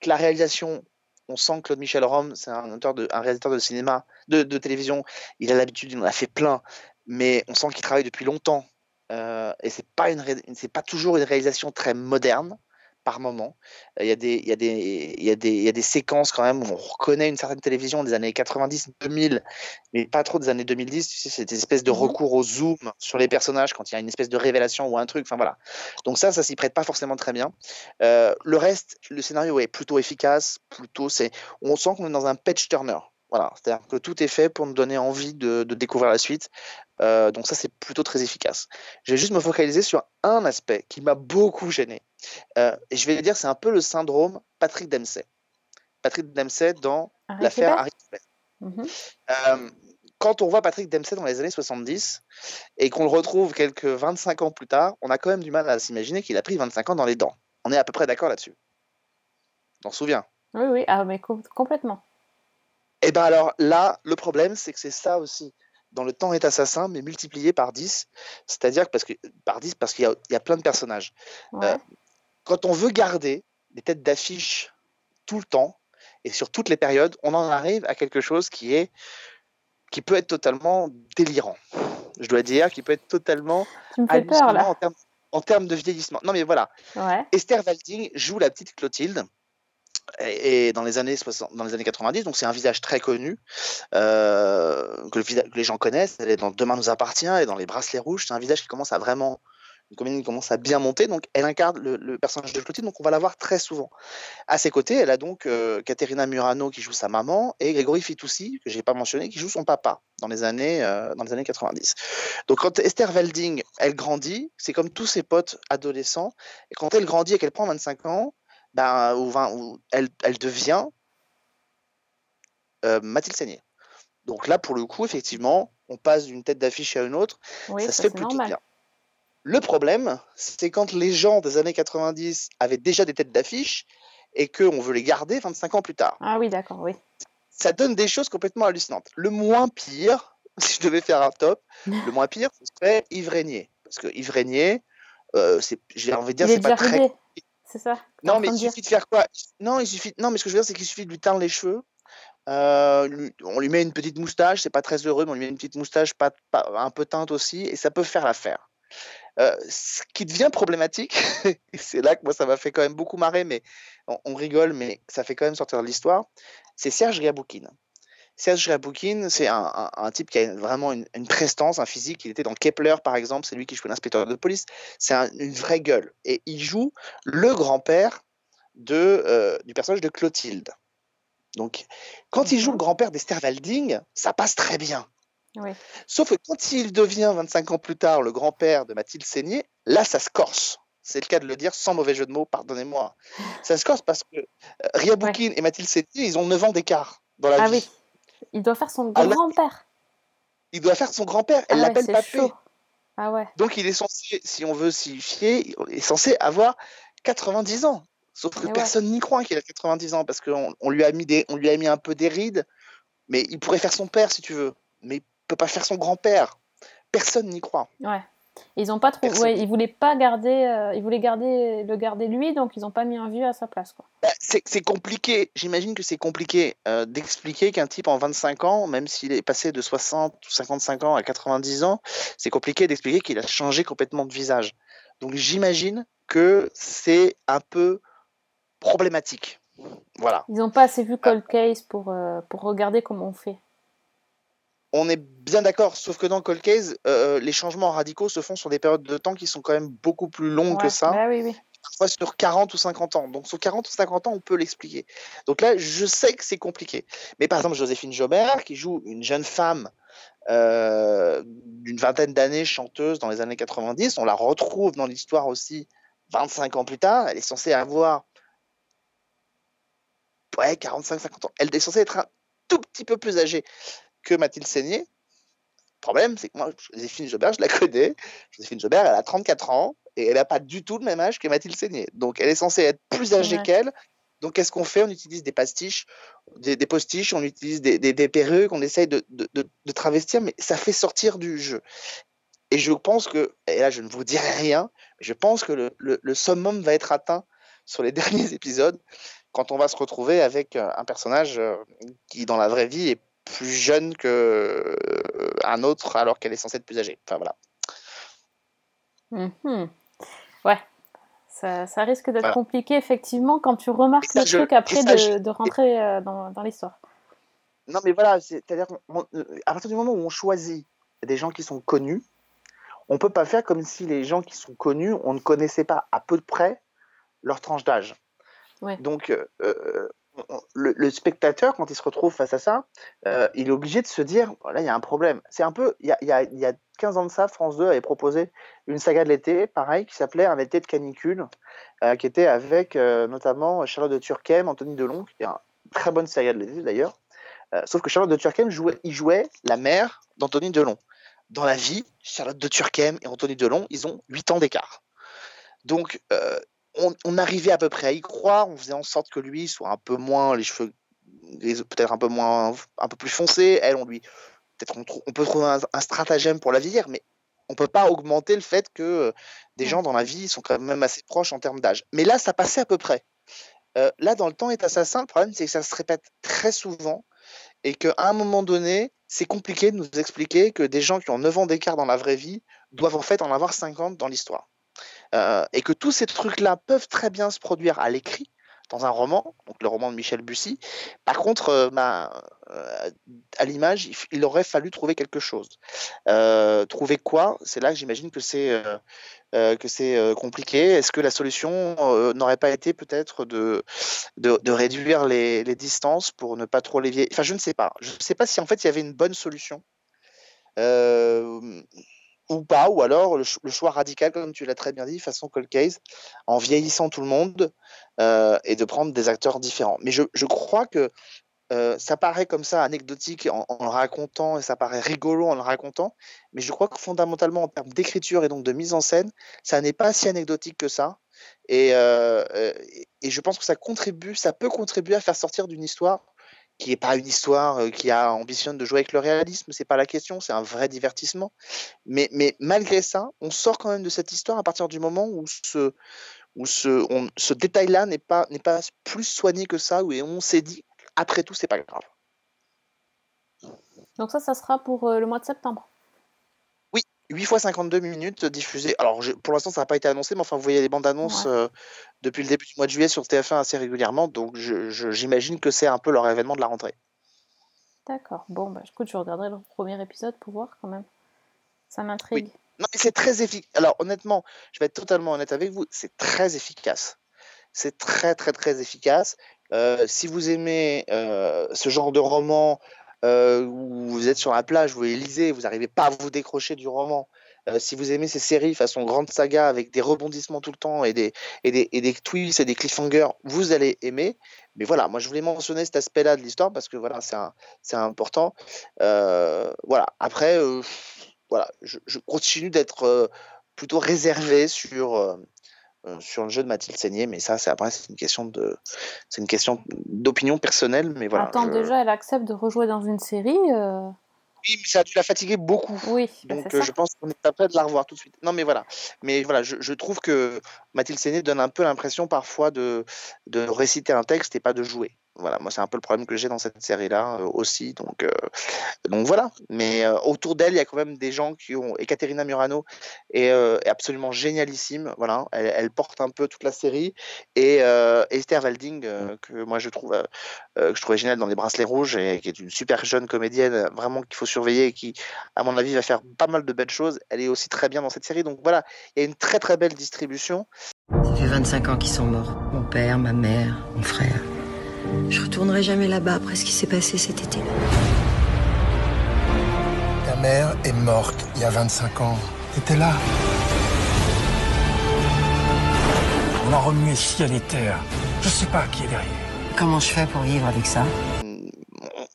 que la réalisation, on sent que Claude Michel Rome, c'est un auteur de, un réalisateur de cinéma, de, de télévision, il a l'habitude, il en a fait plein, mais on sent qu'il travaille depuis longtemps euh, et c'est pas une, ré- c'est pas toujours une réalisation très moderne par moment. Euh, Il y, a des, y a des, il, y a des, il y a des séquences quand même où on reconnaît une certaine télévision des années 90-2000, mais pas trop des années 2010. Tu sais, c'est des espèces de Mhm. recours au zoom sur les personnages quand il y a une espèce de révélation ou un truc. Enfin voilà. Donc ça, ça s'y prête pas forcément très bien. Euh, le reste, le scénario est plutôt efficace. Plutôt, c'est, on sent qu'on est dans un patch turner. Voilà, c'est-à-dire que tout est fait pour nous donner envie de, de découvrir la suite. Euh, donc ça, c'est plutôt très efficace. Je vais juste me focaliser sur un aspect qui m'a beaucoup gêné. Euh, et je vais dire, c'est un peu le syndrome Patrick Dempsey. Patrick Dempsey dans l'affaire Harry. Mhm. Euh, quand on voit Patrick Dempsey dans les années 70 et qu'on le retrouve quelques 25 ans plus tard, on a quand même du mal à s'imaginer qu'il a pris 25 ans dans les dents. On est à peu près d'accord là-dessus. On s'en souvient. Oui, oui, ah, mais com- complètement. Et ben alors là, le problème, c'est que c'est ça aussi. Dans le temps est assassin, mais multiplié par 10. C'est-à-dire parce que par 10 parce qu'il y, a- il y a plein de personnages. Ouais. Euh, quand on veut garder des têtes d'affiche tout le temps et sur toutes les périodes, on en arrive à quelque chose qui est qui peut être totalement délirant. Je dois dire, qui peut être totalement peur, hallucinant en termes en termes de vieillissement. Non mais voilà, Ouais. Esther Walding joue la petite Clotilde. Et, et dans les années 60, dans les années 90, donc c'est un visage très connu euh, que, les gens connaissent. Elle est dans Demain nous appartient, est dans Les Bracelets Rouges. C'est un visage qui commence à vraiment, une comédie qui commence à bien monter. Donc elle incarne le, personnage de Clotilde, donc on va la voir très souvent. À ses côtés, elle a donc euh, Caterina Murano qui joue sa maman et Grégory Fitoussi que j'ai pas mentionné qui joue son papa dans les années euh, dans les années 90. Donc quand Esther Walding, elle grandit, c'est comme tous ses potes adolescents et quand elle grandit et qu'elle prend 25 ans, ben, ou 20, ou elle, elle devient euh, Mathilde Seigné. Donc là, pour le coup, effectivement, on passe d'une tête d'affiche à une autre, Oui, ça ça, se fait plutôt normal. bien. Le problème, c'est quand les gens des années 90 avaient déjà des têtes d'affiche et qu'on veut les garder 25 ans plus tard. Ah oui, d'accord, oui. Ça donne des choses complètement hallucinantes. Le moins pire, si je devais faire un top, le moins pire, ce serait Yves Régnier. Parce que Yves Régnier, euh, j'ai envie de dire, c'est pas très c'est ça non, mais il suffit de faire quoi? Non, il suffit. Non, mais ce que je veux dire, c'est qu'il suffit de lui teindre les cheveux. Euh, lui- on lui met une petite moustache, c'est pas très heureux, mais on lui met une petite moustache pas, pas- un peu teinte aussi, et ça peut faire l'affaire. Euh, ce qui devient problématique, c'est là que moi ça m'a fait quand même beaucoup marrer, mais on, on rigole, mais ça fait quand même sortir de l'histoire, c'est Serge Gaboukine. Serge Gaboukine, c'est un, un- un type qui a vraiment une, une prestance, un physique. Il était dans Kepler, par exemple, c'est lui qui joue l'inspecteur de police. C'est un- une vraie gueule. Et il joue le grand-père de, euh, du personnage de Clotilde. Donc, quand il joue le grand-père d'Esther Walding, ça passe très bien. Oui. Sauf que quand il devient 25 ans plus tard le grand-père de Mathilde Seigné, là, ça se corse. C'est le cas de le dire sans mauvais jeu de mots, pardonnez-moi. Ça se corse parce que euh, Ria et Mathilde Seigné, ils ont 9 ans d'écart dans la Ah vie. oui. Il doit faire son Ah grand-père. Il doit faire son grand-père. Elle Ah l'appelle c'est papé. chaud. Ah ouais. Donc il est censé, si on veut s'y fier, il est censé avoir 90 ans. Sauf que Et ouais. personne n'y croit qu'il a 90 ans parce qu'on on lui a mis des, on lui a mis un peu des rides. Mais il pourrait faire son père si tu veux, mais il peut pas faire son grand-père. Personne n'y croit. Ouais. Ils ont pas trop. Ouais, ils voulaient pas garder. euh, Ils voulaient garder le garder lui, donc ils ont pas mis un vieux à sa place, quoi. Bah, c'est compliqué. J'imagine que c'est compliqué euh, d'expliquer qu'un type en 25 ans, même s'il est passé de 60 ou 55 ans à 90 ans, c'est compliqué d'expliquer qu'il a changé complètement de visage. Donc j'imagine que c'est un peu problématique. Voilà. Ils ont pas assez vu Cold Case pour euh, pour regarder comment on fait. On est bien d'accord, sauf que dans Cold Case, euh, les changements radicaux se font sur des périodes de temps qui sont quand même beaucoup plus longues que ça. bah oui, oui. parfois sur 40 ou 50 ans. Donc sur 40 ou 50 ans, on peut l'expliquer. Donc là, je sais que c'est compliqué. Mais par exemple, Joséphine Jobert, qui joue une jeune femme euh, d'une vingtaine d'années, chanteuse dans les années 90, on la retrouve dans l'histoire aussi 25 ans plus tard. Elle est censée avoir ouais, 45-50 ans. Elle est censée être un tout petit peu plus âgée que Mathilde Seigné. Le problème, c'est que moi, Joséphine Jobert, je la connais. Joséphine Jobert, elle a 34 ans et elle n'a pas du tout le même âge que Mathilde Seigné. Donc, elle est censée être plus âgée Ouais. qu'elle. Donc, qu'est-ce qu'on fait? On utilise des pastiches, des, des postiches, on utilise des, des- des perruques, on essaye de, de- de- de travestir, mais ça fait sortir du jeu. Et je pense que, et là, je ne vous dirai rien, mais je pense que le, le- le summum va être atteint sur les derniers épisodes quand on va se retrouver avec euh, un personnage euh, qui, dans la vraie vie, est plus jeune que euh, un autre alors qu'elle est censée être plus âgée. Enfin voilà. Mhm. Ouais. Ça, ça risque d'être Voilà. compliqué, effectivement, quand tu remarques ça, le je- truc après ça, de, je- de rentrer euh, dans, dans l'histoire. Non, mais voilà, c'est- c'est-à-dire qu'à partir du moment où on choisit des gens qui sont connus, on peut pas faire comme si les gens qui sont connus, on ne connaissait pas à peu près leur tranche d'âge. Ouais. Donc, euh, euh, on- le, spectateur, quand il se retrouve face à ça, euh, il est obligé de se dire, là, il y a un problème. C'est un peu, il y a, il y a- il y a 15 ans de ça, France 2 avait proposé une saga de l'été, pareil, qui s'appelait Un été de canicule, euh, qui était avec euh, notamment Charlotte de Turckheim, Anthony Delon, qui est une très bonne saga de l'été d'ailleurs. Sauf que Charlotte de Turckheim jouait, il jouait la mère d'Anthony Delon. Dans la vie, Charlotte de Turckheim et Anthony Delon, ils ont 8 ans d'écart. Donc, on, on arrivait à peu près à y croire. On faisait en sorte que lui soit un peu moins, les cheveux peut-être un peu moins, un peu plus foncés. Elle, on lui, peut-être on, peut trouver un, un stratagème pour la vieillir, mais on peut pas augmenter le fait que euh, des gens dans la vie sont quand même assez proches en termes d'âge. Mais là, ça passait à peu près. Euh, là, dans le temps est assassin, le problème c'est que ça se répète très souvent et qu'à un moment donné, c'est compliqué de nous expliquer que des gens qui ont 9 ans d'écart dans la vraie vie doivent en fait en avoir 50 dans l'histoire. Euh, et que tous ces trucs-là peuvent très bien se produire à l'écrit, dans un roman, donc le roman de Michel Bussy. Par contre, euh, bah, euh, à l'image, il, aurait fallu trouver quelque chose. Trouver quoi? C'est là que j'imagine que c'est que c'est compliqué. Est-ce que la solution n'aurait pas été peut-être de, de, de réduire les, les distances pour ne pas trop les vieillir? Enfin, je ne sais pas. Je ne sais pas si en fait il y avait une bonne solution. Ou pas, ou alors le, ch- le choix radical, comme tu l'as très bien dit, façon Cold Case, en vieillissant tout le monde euh, et de prendre des acteurs différents. Mais je, je crois que euh, ça paraît comme ça anecdotique en, le racontant et ça paraît rigolo en le racontant, mais je crois que fondamentalement en termes d'écriture et donc de mise en scène, ça n'est pas si anecdotique que ça. Et, euh, et je pense que ça contribue, ça peut contribuer à faire sortir d'une histoire qui n'est pas une histoire euh, qui a ambitionne de jouer avec le réalisme, c'est pas la question, c'est un vrai divertissement. Mais, mais malgré ça, on sort quand même de cette histoire à partir du moment où ce, où ce, ce détail-là n'est pas, n'est pas plus soigné que ça, où on s'est dit, après tout, c'est pas grave. Donc ça, ça sera pour euh, le mois de septembre. 8 fois 52 minutes diffusées. Alors, je- pour l'instant, ça n'a pas été annoncé, mais enfin, vous voyez les bandes annonces Ouais. euh, depuis le début du mois de juillet sur TF1 assez régulièrement, donc j'imagine que c'est un peu leur événement de la rentrée. D'accord. Bon, bah écoute, je regarderai le premier épisode pour voir quand même. Ça m'intrigue. Non, mais c'est très efficace. Alors, honnêtement, je vais être totalement honnête avec vous, c'est très efficace. C'est très, très, très efficace. Euh, si vous aimez euh, ce genre de roman euh, où vous êtes sur la plage, vous les lisez, vous n'arrivez pas à vous décrocher du roman. euh, si vous aimez ces séries façon grande saga avec des rebondissements tout le temps et des, et des, et des twists et des cliffhangers, vous allez aimer. Mais voilà, moi je voulais mentionner cet aspect-là de l'histoire parce que voilà, c'est important. Euh, voilà, après, euh, voilà, je, continue d'être plutôt réservé sur, sur le jeu de Mathilde Seigné, mais ça, c'est après, c'est une question de, c'est une question d'opinion personnelle, mais voilà. Attends, je- déjà, elle accepte de rejouer dans une série. euh, Oui, mais ça a dû la fatiguer beaucoup. Oui, bah, Donc euh, je pense qu'on est pas prêt de la revoir tout de suite. Non, mais voilà. Mais voilà, je, je trouve que Mathilde Seigné donne un peu l'impression parfois de, de réciter un texte et pas de jouer. Voilà, moi c'est un peu le problème que j'ai dans cette série-là euh, aussi. Donc, euh, donc voilà. Mais euh, autour d'elle, il y a quand même des gens qui ont. Et Caterina Murano est, absolument génialissime. Voilà, elle, porte un peu toute la série. Et Esther Walding, que moi je trouve que je géniale dans Les Bracelets Rouges et qui est une super jeune comédienne, vraiment qu'il faut surveiller et qui, à mon avis, va faire pas mal de belles choses. Elle est aussi très bien dans cette série. Donc voilà, il y a une très très belle distribution. Ça fait 25 ans qu'ils sont morts. Mon père, ma mère, mon frère. Je retournerai jamais là-bas après ce qui s'est passé cet été. Ta mère est morte il y a 25 ans. T'étais là. On a remué ciel et terre. Je sais pas qui est derrière. Comment je fais pour vivre avec ça?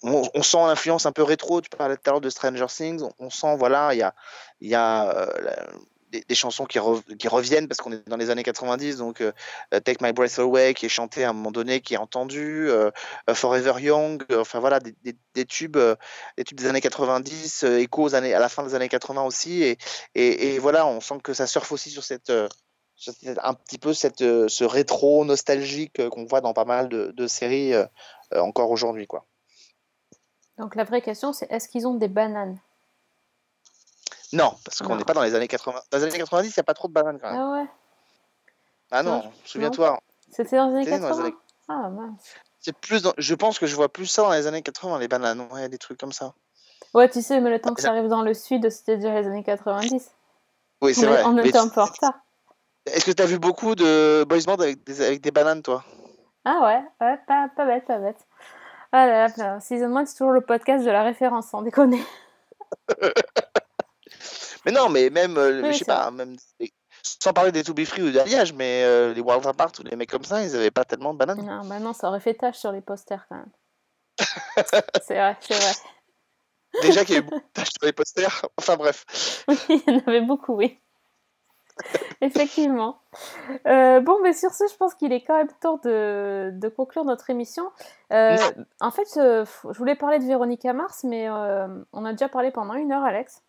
On, on sent l'influence un peu rétro. Tu parlais tout à l'heure de Stranger Things. On, on sent, voilà, il y a, il y a euh, la- des, chansons qui, re- qui reviennent parce qu'on est dans les années 90. Donc, euh, euh, Take My Breath Away, qui est chanté à un moment donné, qui est entendu. euh, Forever Young. enfin, voilà, des, tubes, des tubes des années 90, euh, écho aux années, à la fin des années 80 aussi. Et, et, voilà, on sent que ça surfe aussi sur cette. un petit peu cette, ce rétro nostalgique qu'on voit dans pas mal de, de séries encore aujourd'hui. quoi. Donc la vraie question, c'est est-ce qu'ils ont des bananes? Non, parce qu'on n'est pas dans les années 80. Dans les années 90, il n'y a pas trop de bananes quand même. Ah ouais Ah non, non. souviens-toi. C'était dans les années C'était dans les 80 années- Ah mince. C'est plus dans- Je pense que je vois plus ça dans les années 80, les bananes. Ouais, des trucs comme ça. Ouais, tu sais, mais le temps que ça arrive dans le sud, c'était déjà les années 90. Oui, c'est vrai. on était un peu en retard. Est-ce que tu as vu beaucoup de boys band avec des, avec des bananes, toi? Ah ouais, ouais, pas, pas bête, pas bête. Ah là là, Season 1, c'est toujours le podcast de la référence, sans déconner. Mais non, mais même, euh, je sais pas, même sans parler des To Be Free ou d'Alliage, mais euh, les World Apart ou les mecs comme ça, ils avaient pas tellement de bananes. Non, bah non, ça aurait fait tâche sur les posters quand même. c'est vrai, c'est vrai. Déjà qu'il y a eu beaucoup de tâches sur les posters. Enfin bref. Oui, il y en avait beaucoup, oui. Effectivement. Euh, bon, mais sur ce, je pense qu'il est quand même temps de, de conclure notre émission. Euh, en fait, euh, je voulais parler de Véronica Mars, mais on a déjà parlé pendant une heure, Alex.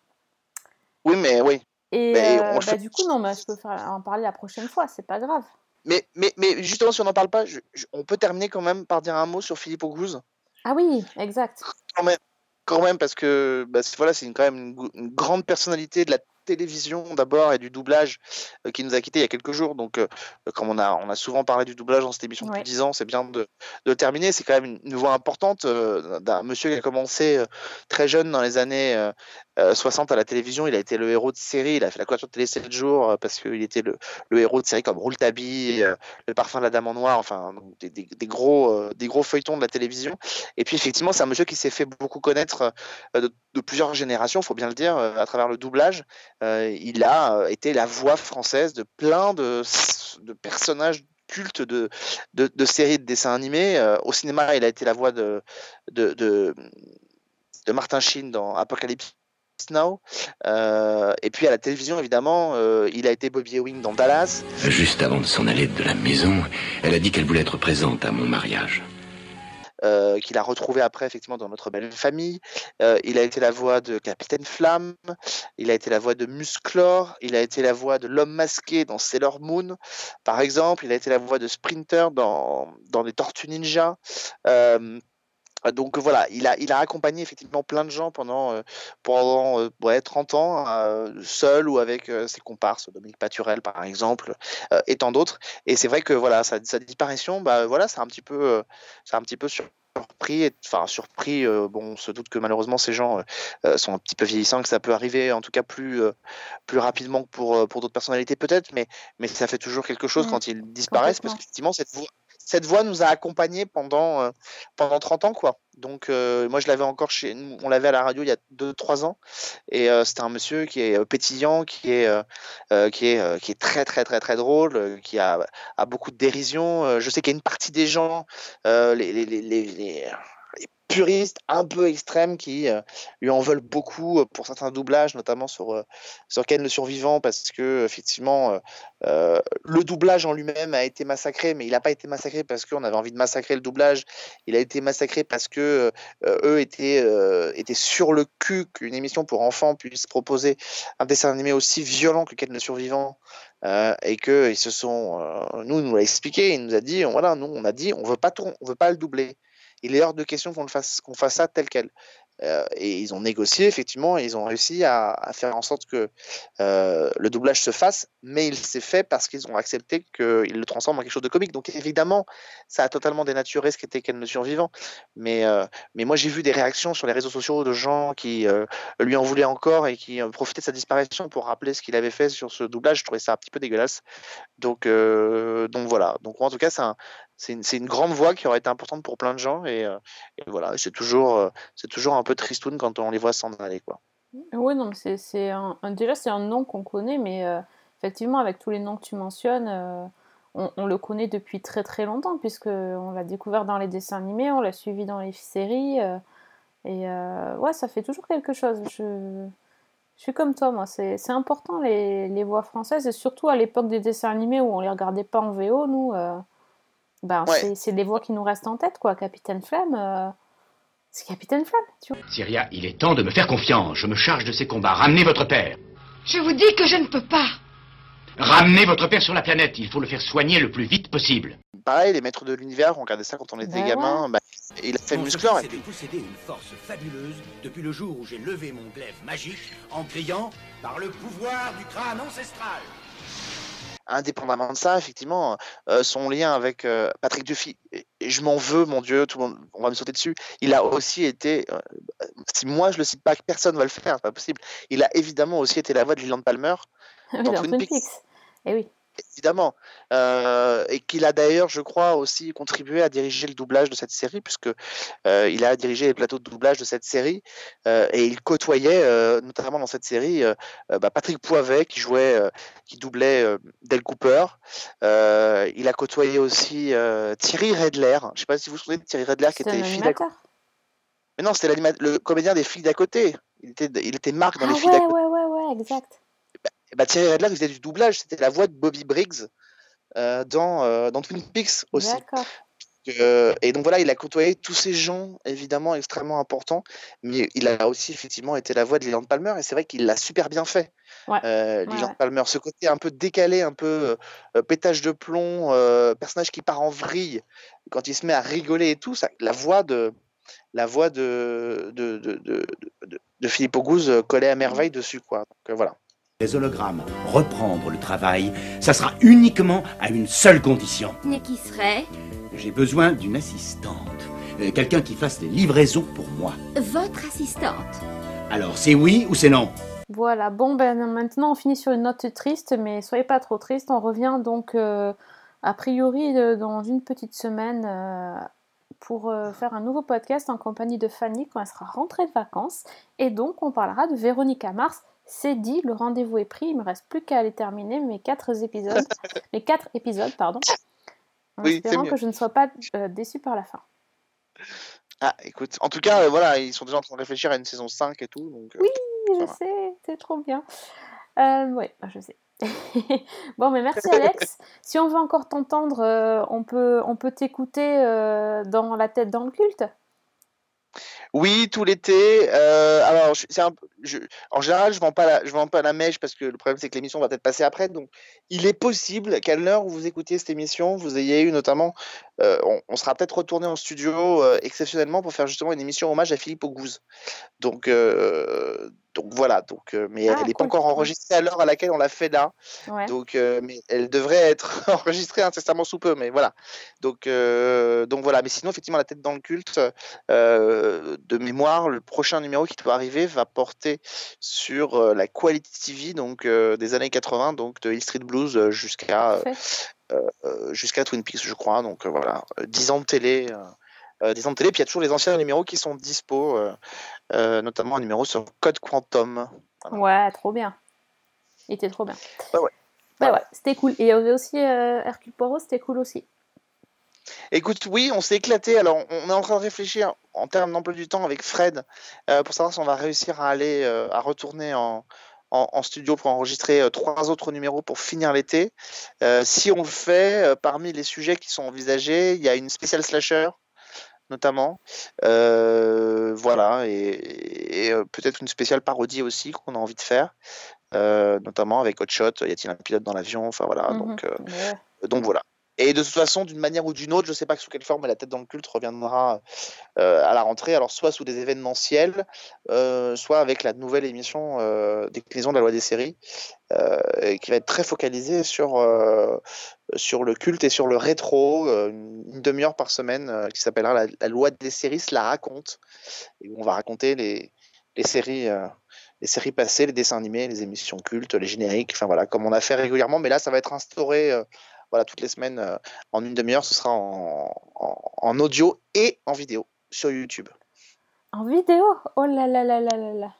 Oui, mais oui. Et Mais euh, on bah, fait- du coup, non, bah, je peux faire, en parler la prochaine fois, c'est pas grave. Mais, mais, mais justement, si on n'en parle pas, je- je- on peut terminer quand même par dire un mot sur Philippe Auguste. Ah oui, exact. Quand même, quand même parce que bah, c'est- voilà, c'est quand même une, grande personnalité de la télévision d'abord et du doublage euh, qui nous a quittés il y a quelques jours. Donc, euh, comme on a, on a souvent parlé du doublage dans cette émission depuis Ouais. 10 ans, c'est bien de, de terminer. C'est quand même une, une voix importante euh, d'un monsieur qui a commencé très jeune dans les années euh, euh, 60 à la télévision. Il a été le héros de série. Il a fait la couverture de télé 7 jours euh, parce qu'il était le, héros de séries comme Rouletabille, euh, Le parfum de la dame en noir, enfin des, gros, des gros feuilletons de la télévision. Et puis effectivement, c'est un monsieur qui s'est fait beaucoup connaître de, plusieurs générations, faut bien le dire, à travers le doublage. Il a été la voix française de plein de, personnages cultes de, de, séries de dessins animés. Au cinéma, il a été la voix de, de, de, de Martin Sheen dans Apocalypse Now. Euh, et puis à la télévision, évidemment, euh, il a été Bobby Ewing dans Dallas. Juste avant de s'en aller de la maison, elle a dit qu'elle voulait être présente à mon mariage. euh, qu'il a retrouvé après effectivement dans notre belle famille. Il a été la voix de Capitaine Flamme, il a été la voix de Musclor, il a été la voix de l'homme masqué dans Sailor Moon, par exemple, il a été la voix de Sprinter dans, dans les Tortues Ninja. Euh, donc voilà, il a, il a accompagné effectivement plein de gens pendant, euh, pendant euh, ouais, 30 ans, euh, seul ou avec euh, ses comparses, Dominique Paturel par exemple, euh, et tant d'autres. Et c'est vrai que voilà, sa, sa disparition, bah, voilà, c'est un petit peu, euh, c'est un petit peu surpris, enfin surpris. euh, bon, on se doute que malheureusement ces gens euh, euh, sont un petit peu vieillissants, que ça peut arriver en tout cas plus, euh, plus rapidement que pour, euh, pour d'autres personnalités peut-être, mais, mais ça fait toujours quelque chose Mm, quand ils disparaissent parce qu'effectivement cette voix, cette voix nous a accompagnés pendant, euh, pendant 30 ans, quoi. Donc, euh, moi, je l'avais encore chez nous, on l'avait à la radio il y a 2-3 ans, et euh, c'était un monsieur qui est euh, pétillant, qui est, qui est, qui est très, très, très, très drôle, qui a, a beaucoup de dérision. Je sais qu'il y a une partie des gens, les, les, les- les puristes un peu extrêmes qui euh, lui en veulent beaucoup euh, pour certains doublages, notamment sur, euh, sur Ken le Survivant, parce que effectivement, le doublage en lui-même a été massacré, mais il n'a pas été massacré parce qu'on avait envie de massacrer le doublage. Il a été massacré parce que eux étaient, étaient sur le cul qu'une émission pour enfants puisse proposer un dessin animé aussi violent que Ken le Survivant. et que ils se sont, euh, nous, nous l'a expliqué, il nous a dit, voilà, nous, on a dit, on veut pas, on veut pas le doubler. Il est hors de question qu'on fasse, qu'on fasse ça tel quel. Euh, et ils ont négocié, effectivement, et ils ont réussi à, faire en sorte que euh, le doublage se fasse, mais il s'est fait parce qu'ils ont accepté qu'ils le transforment en quelque chose de comique. Donc évidemment, ça a totalement dénaturé ce qu'était Ken le survivant. Mais, euh, mais moi, j'ai vu des réactions sur les réseaux sociaux de gens qui lui en voulaient encore et qui profitaient de sa disparition pour rappeler ce qu'il avait fait sur ce doublage. Je trouvais ça un petit peu dégueulasse. Donc, donc voilà. Donc en tout cas, c'est un- c'est une, grande voix qui aurait été importante pour plein de gens. Et, euh, voilà, c'est toujours, euh, c'est toujours un peu tristoun quand on les voit s'en aller. Quoi. Oui, non, c'est, un, déjà, c'est un nom qu'on connaît, mais euh, effectivement, avec tous les noms que tu mentionnes, on, le connaît depuis très très longtemps, puisque on l'a découvert dans les dessins animés, on l'a suivi dans les séries. et ouais, ça fait toujours quelque chose. Je, suis comme toi, moi. C'est c'est important les, les voix françaises, et surtout à l'époque des dessins animés où on les regardait pas en VO, nous. Ben, Ouais. c'est- des voix qui nous restent en tête, quoi. Capitaine Flamme, euh, c'est Capitaine Flamme, tu vois. Syria, il est temps de me faire confiance. Je me charge de ces combats. Ramenez votre père. Je vous dis que je ne peux pas. Ramenez votre père sur la planète. Il faut le faire soigner le plus vite possible. Pareil, les maîtres de l'univers, on regardait ça quand on était Bah gamin. ouais. bah, il a fait musclore. c'est de puis, posséder une force fabuleuse depuis le jour où j'ai levé mon glaive magique en criant par le pouvoir du crâne ancestral. Indépendamment de ça, effectivement, euh, son lien avec euh, Patrick Duffy, et, et je m'en veux, mon Dieu, tout le monde, on va me sauter dessus. Il a aussi été, euh, si moi je le cite pas, personne va le faire, c'est pas possible. Il a évidemment aussi été la voix de Leland Palmer Oui, dans dans Twin Twin Peaks. Peaks. Et oui. Évidemment. Euh, et qu'il a d'ailleurs, je crois, aussi contribué à diriger le doublage de cette série, puisque euh, il a dirigé les plateaux de doublage de cette série, euh, et il côtoyait, euh, notamment dans cette série, bah, Patrick Poivet, qui jouait, qui doublait Del Cooper. Il a côtoyé aussi Thierry Redler. Je ne sais pas si vous vous souvenez de Thierry Redler, qui était fille d'à côté. Mais non, c'était le comédien des filles d'à côté. Il était, il était Marc dans Ah les filles d'à côté. ouais, ouais, ouais, exact. Et bah, Thierry Redler, il faisait du doublage. C'était la voix de Bobby Briggs euh, dans, euh, dans Twin Peaks aussi. Euh, et donc voilà, il a côtoyé tous ces gens évidemment extrêmement importants, mais il a aussi effectivement été la voix de Leland Palmer et c'est vrai qu'il l'a super bien fait. Ouais. Euh, Ouais, Leland ouais. Palmer, ce côté un peu décalé, un peu euh, pétage de plomb, personnage qui part en vrille quand il se met à rigoler et tout, ça, la voix de la voix de de, de, de, Philippe Auguste collait à merveille dessus quoi. Donc voilà. Les hologrammes, reprendre le travail, ça sera uniquement à une seule condition. Mais qui serait? J'ai besoin d'une assistante. Euh, Quelqu'un qui fasse les livraisons pour moi. votre assistante. Alors, c'est oui ou c'est non? Voilà, bon ben maintenant on finit sur une note triste, mais soyez pas trop triste. On revient donc euh, a priori euh, dans une petite semaine euh, pour faire un nouveau podcast en compagnie de Fanny quand elle sera rentrée de vacances. Et donc on parlera de Véronica Mars. C'est dit, le rendez-vous est pris. Il me reste plus qu'à aller terminer mes quatre épisodes, les quatre épisodes, pardon, en Oui, espérant que je ne sois pas euh, déçue par la fin. Ah, écoute, en tout cas, euh, voilà, ils sont déjà en train de réfléchir à une saison 5 et tout. Donc, euh, Oui, je va. sais, c'est trop bien. Oui, je sais. bon, mais merci Alex. Si on veut encore t'entendre, on peut, on peut t'écouter dans La tête dans le culte. Oui, tout l'été. euh, alors, en général, je vends pas la, vends pas la mèche parce que le problème c'est que l'émission va peut-être passer après. Donc, il est possible qu'à l'heure où vous écoutiez cette émission, vous ayez eu notamment, on, on sera peut-être retourné en studio euh, exceptionnellement pour faire justement une émission hommage à Philippe Auguste. Donc, euh, donc voilà. Donc, euh, mais Ah, elle n'est pas encore enregistrée à l'heure à laquelle on l'a fait là. Ouais. Donc, euh, mais elle devrait être enregistrée incessamment sous peu. Mais voilà. Donc, euh, donc voilà. Mais sinon, effectivement, la tête dans le culte. euh, de mémoire, le prochain numéro qui doit arriver va porter sur euh, la quality TV donc euh, des années 80, donc de Hill Street Blues euh, jusqu'à euh, euh, jusqu'à Twin Peaks, je crois. Donc euh, voilà, euh, 10 ans de télé. euh, euh, 10 ans de télé, puis il y a toujours les anciens numéros qui sont dispo, euh, euh, notamment un numéro sur Code Quantum. Ouais, trop bien. Il était trop bien. Ouais, ouais. Bah ouais, c'était cool. Et il y avait aussi euh, Hercule Poirot, c'était cool aussi. Écoute, oui, on s'est éclaté. Alors, on est en train de réfléchir en termes d'emploi du temps avec Fred euh, pour savoir si on va réussir à aller, euh, à retourner en, en, en studio pour enregistrer euh, trois autres numéros pour finir l'été. Euh, si on le fait, euh, parmi les sujets qui sont envisagés, il y a une spéciale slasher notamment. Voilà, et, et, peut-être une spéciale parodie aussi qu'on a envie de faire, notamment avec Hot Shot. Y a-t-il un pilote dans l'avion? Enfin voilà, Mhm. donc, Ouais. donc voilà. Et de toute façon, d'une manière ou d'une autre, je ne sais pas sous quelle forme, la tête dans le culte reviendra euh, à la rentrée, alors soit sous des événementiels, euh, soit avec la nouvelle émission euh, déclinaison de la loi des séries, euh, qui va être très focalisée sur, sur le culte et sur le rétro, une, demi-heure par semaine, qui s'appellera la, loi des séries la raconte, et où on va raconter les, les séries. les séries passées, les dessins animés, les émissions cultes, les génériques, enfin voilà, comme on a fait régulièrement, mais là ça va être instauré voilà, toutes les semaines euh, en une demi-heure, ce sera en, en, en audio et en vidéo sur YouTube. En vidéo? Oh là là là là là là.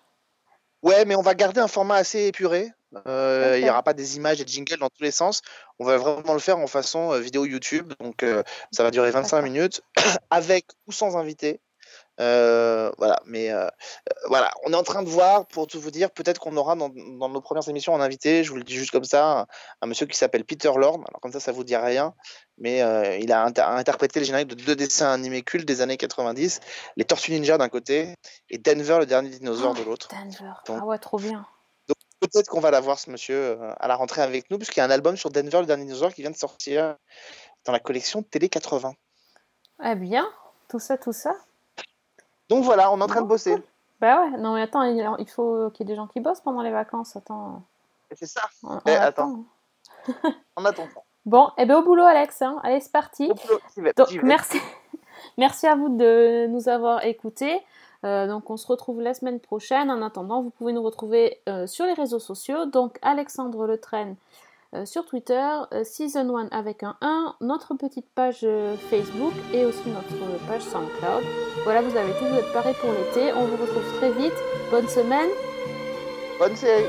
Ouais, mais on va garder un format assez épuré. Euh, Il n'y aura pas des images et des jingles dans tous les sens. On va vraiment le faire en façon euh, vidéo YouTube. Donc, ça va durer 25 minutes, avec ou sans invité. Euh, voilà, mais euh, euh, voilà, on est en train de voir, pour tout vous dire, peut-être qu'on aura dans, dans nos premières émissions un invité, je vous le dis juste comme ça, un, un monsieur qui s'appelle Peter Lord. Alors, comme ça, ça vous dit rien, mais euh, il a inter- interprété les génériques de deux dessins animés cultes des années 90, les Tortues Ninja d'un côté et Denver, le dernier dinosaure, de l'autre. Denver. Donc- Ah ouais, trop bien. Donc peut-être qu'on va l'avoir ce monsieur à la rentrée avec nous, puisqu'il y a un album sur Denver, le dernier dinosaure, qui vient de sortir dans la collection Télé 80. Eh bien, tout ça, tout ça. Donc voilà, on est en train de bosser. Bah ouais, non mais attends, il faut qu'il y ait des gens qui bossent pendant les vacances. Attends. C'est ça. On, on Eh, attend. attends. On attend. Bon, et ben au boulot, Alex. hein. Allez, c'est parti. Vais, Donc, merci. merci à vous de nous avoir écoutés. Euh, donc, on se retrouve la semaine prochaine. En attendant, vous pouvez nous retrouver euh, sur les réseaux sociaux. Donc, Alexandre Le Train euh, sur Twitter, euh, Season 1 avec un 1, notre petite page euh, Facebook et aussi notre page SoundCloud. Voilà, vous avez tout, vous êtes parés pour l'été. On vous retrouve très vite. Bonne semaine. Bonne série.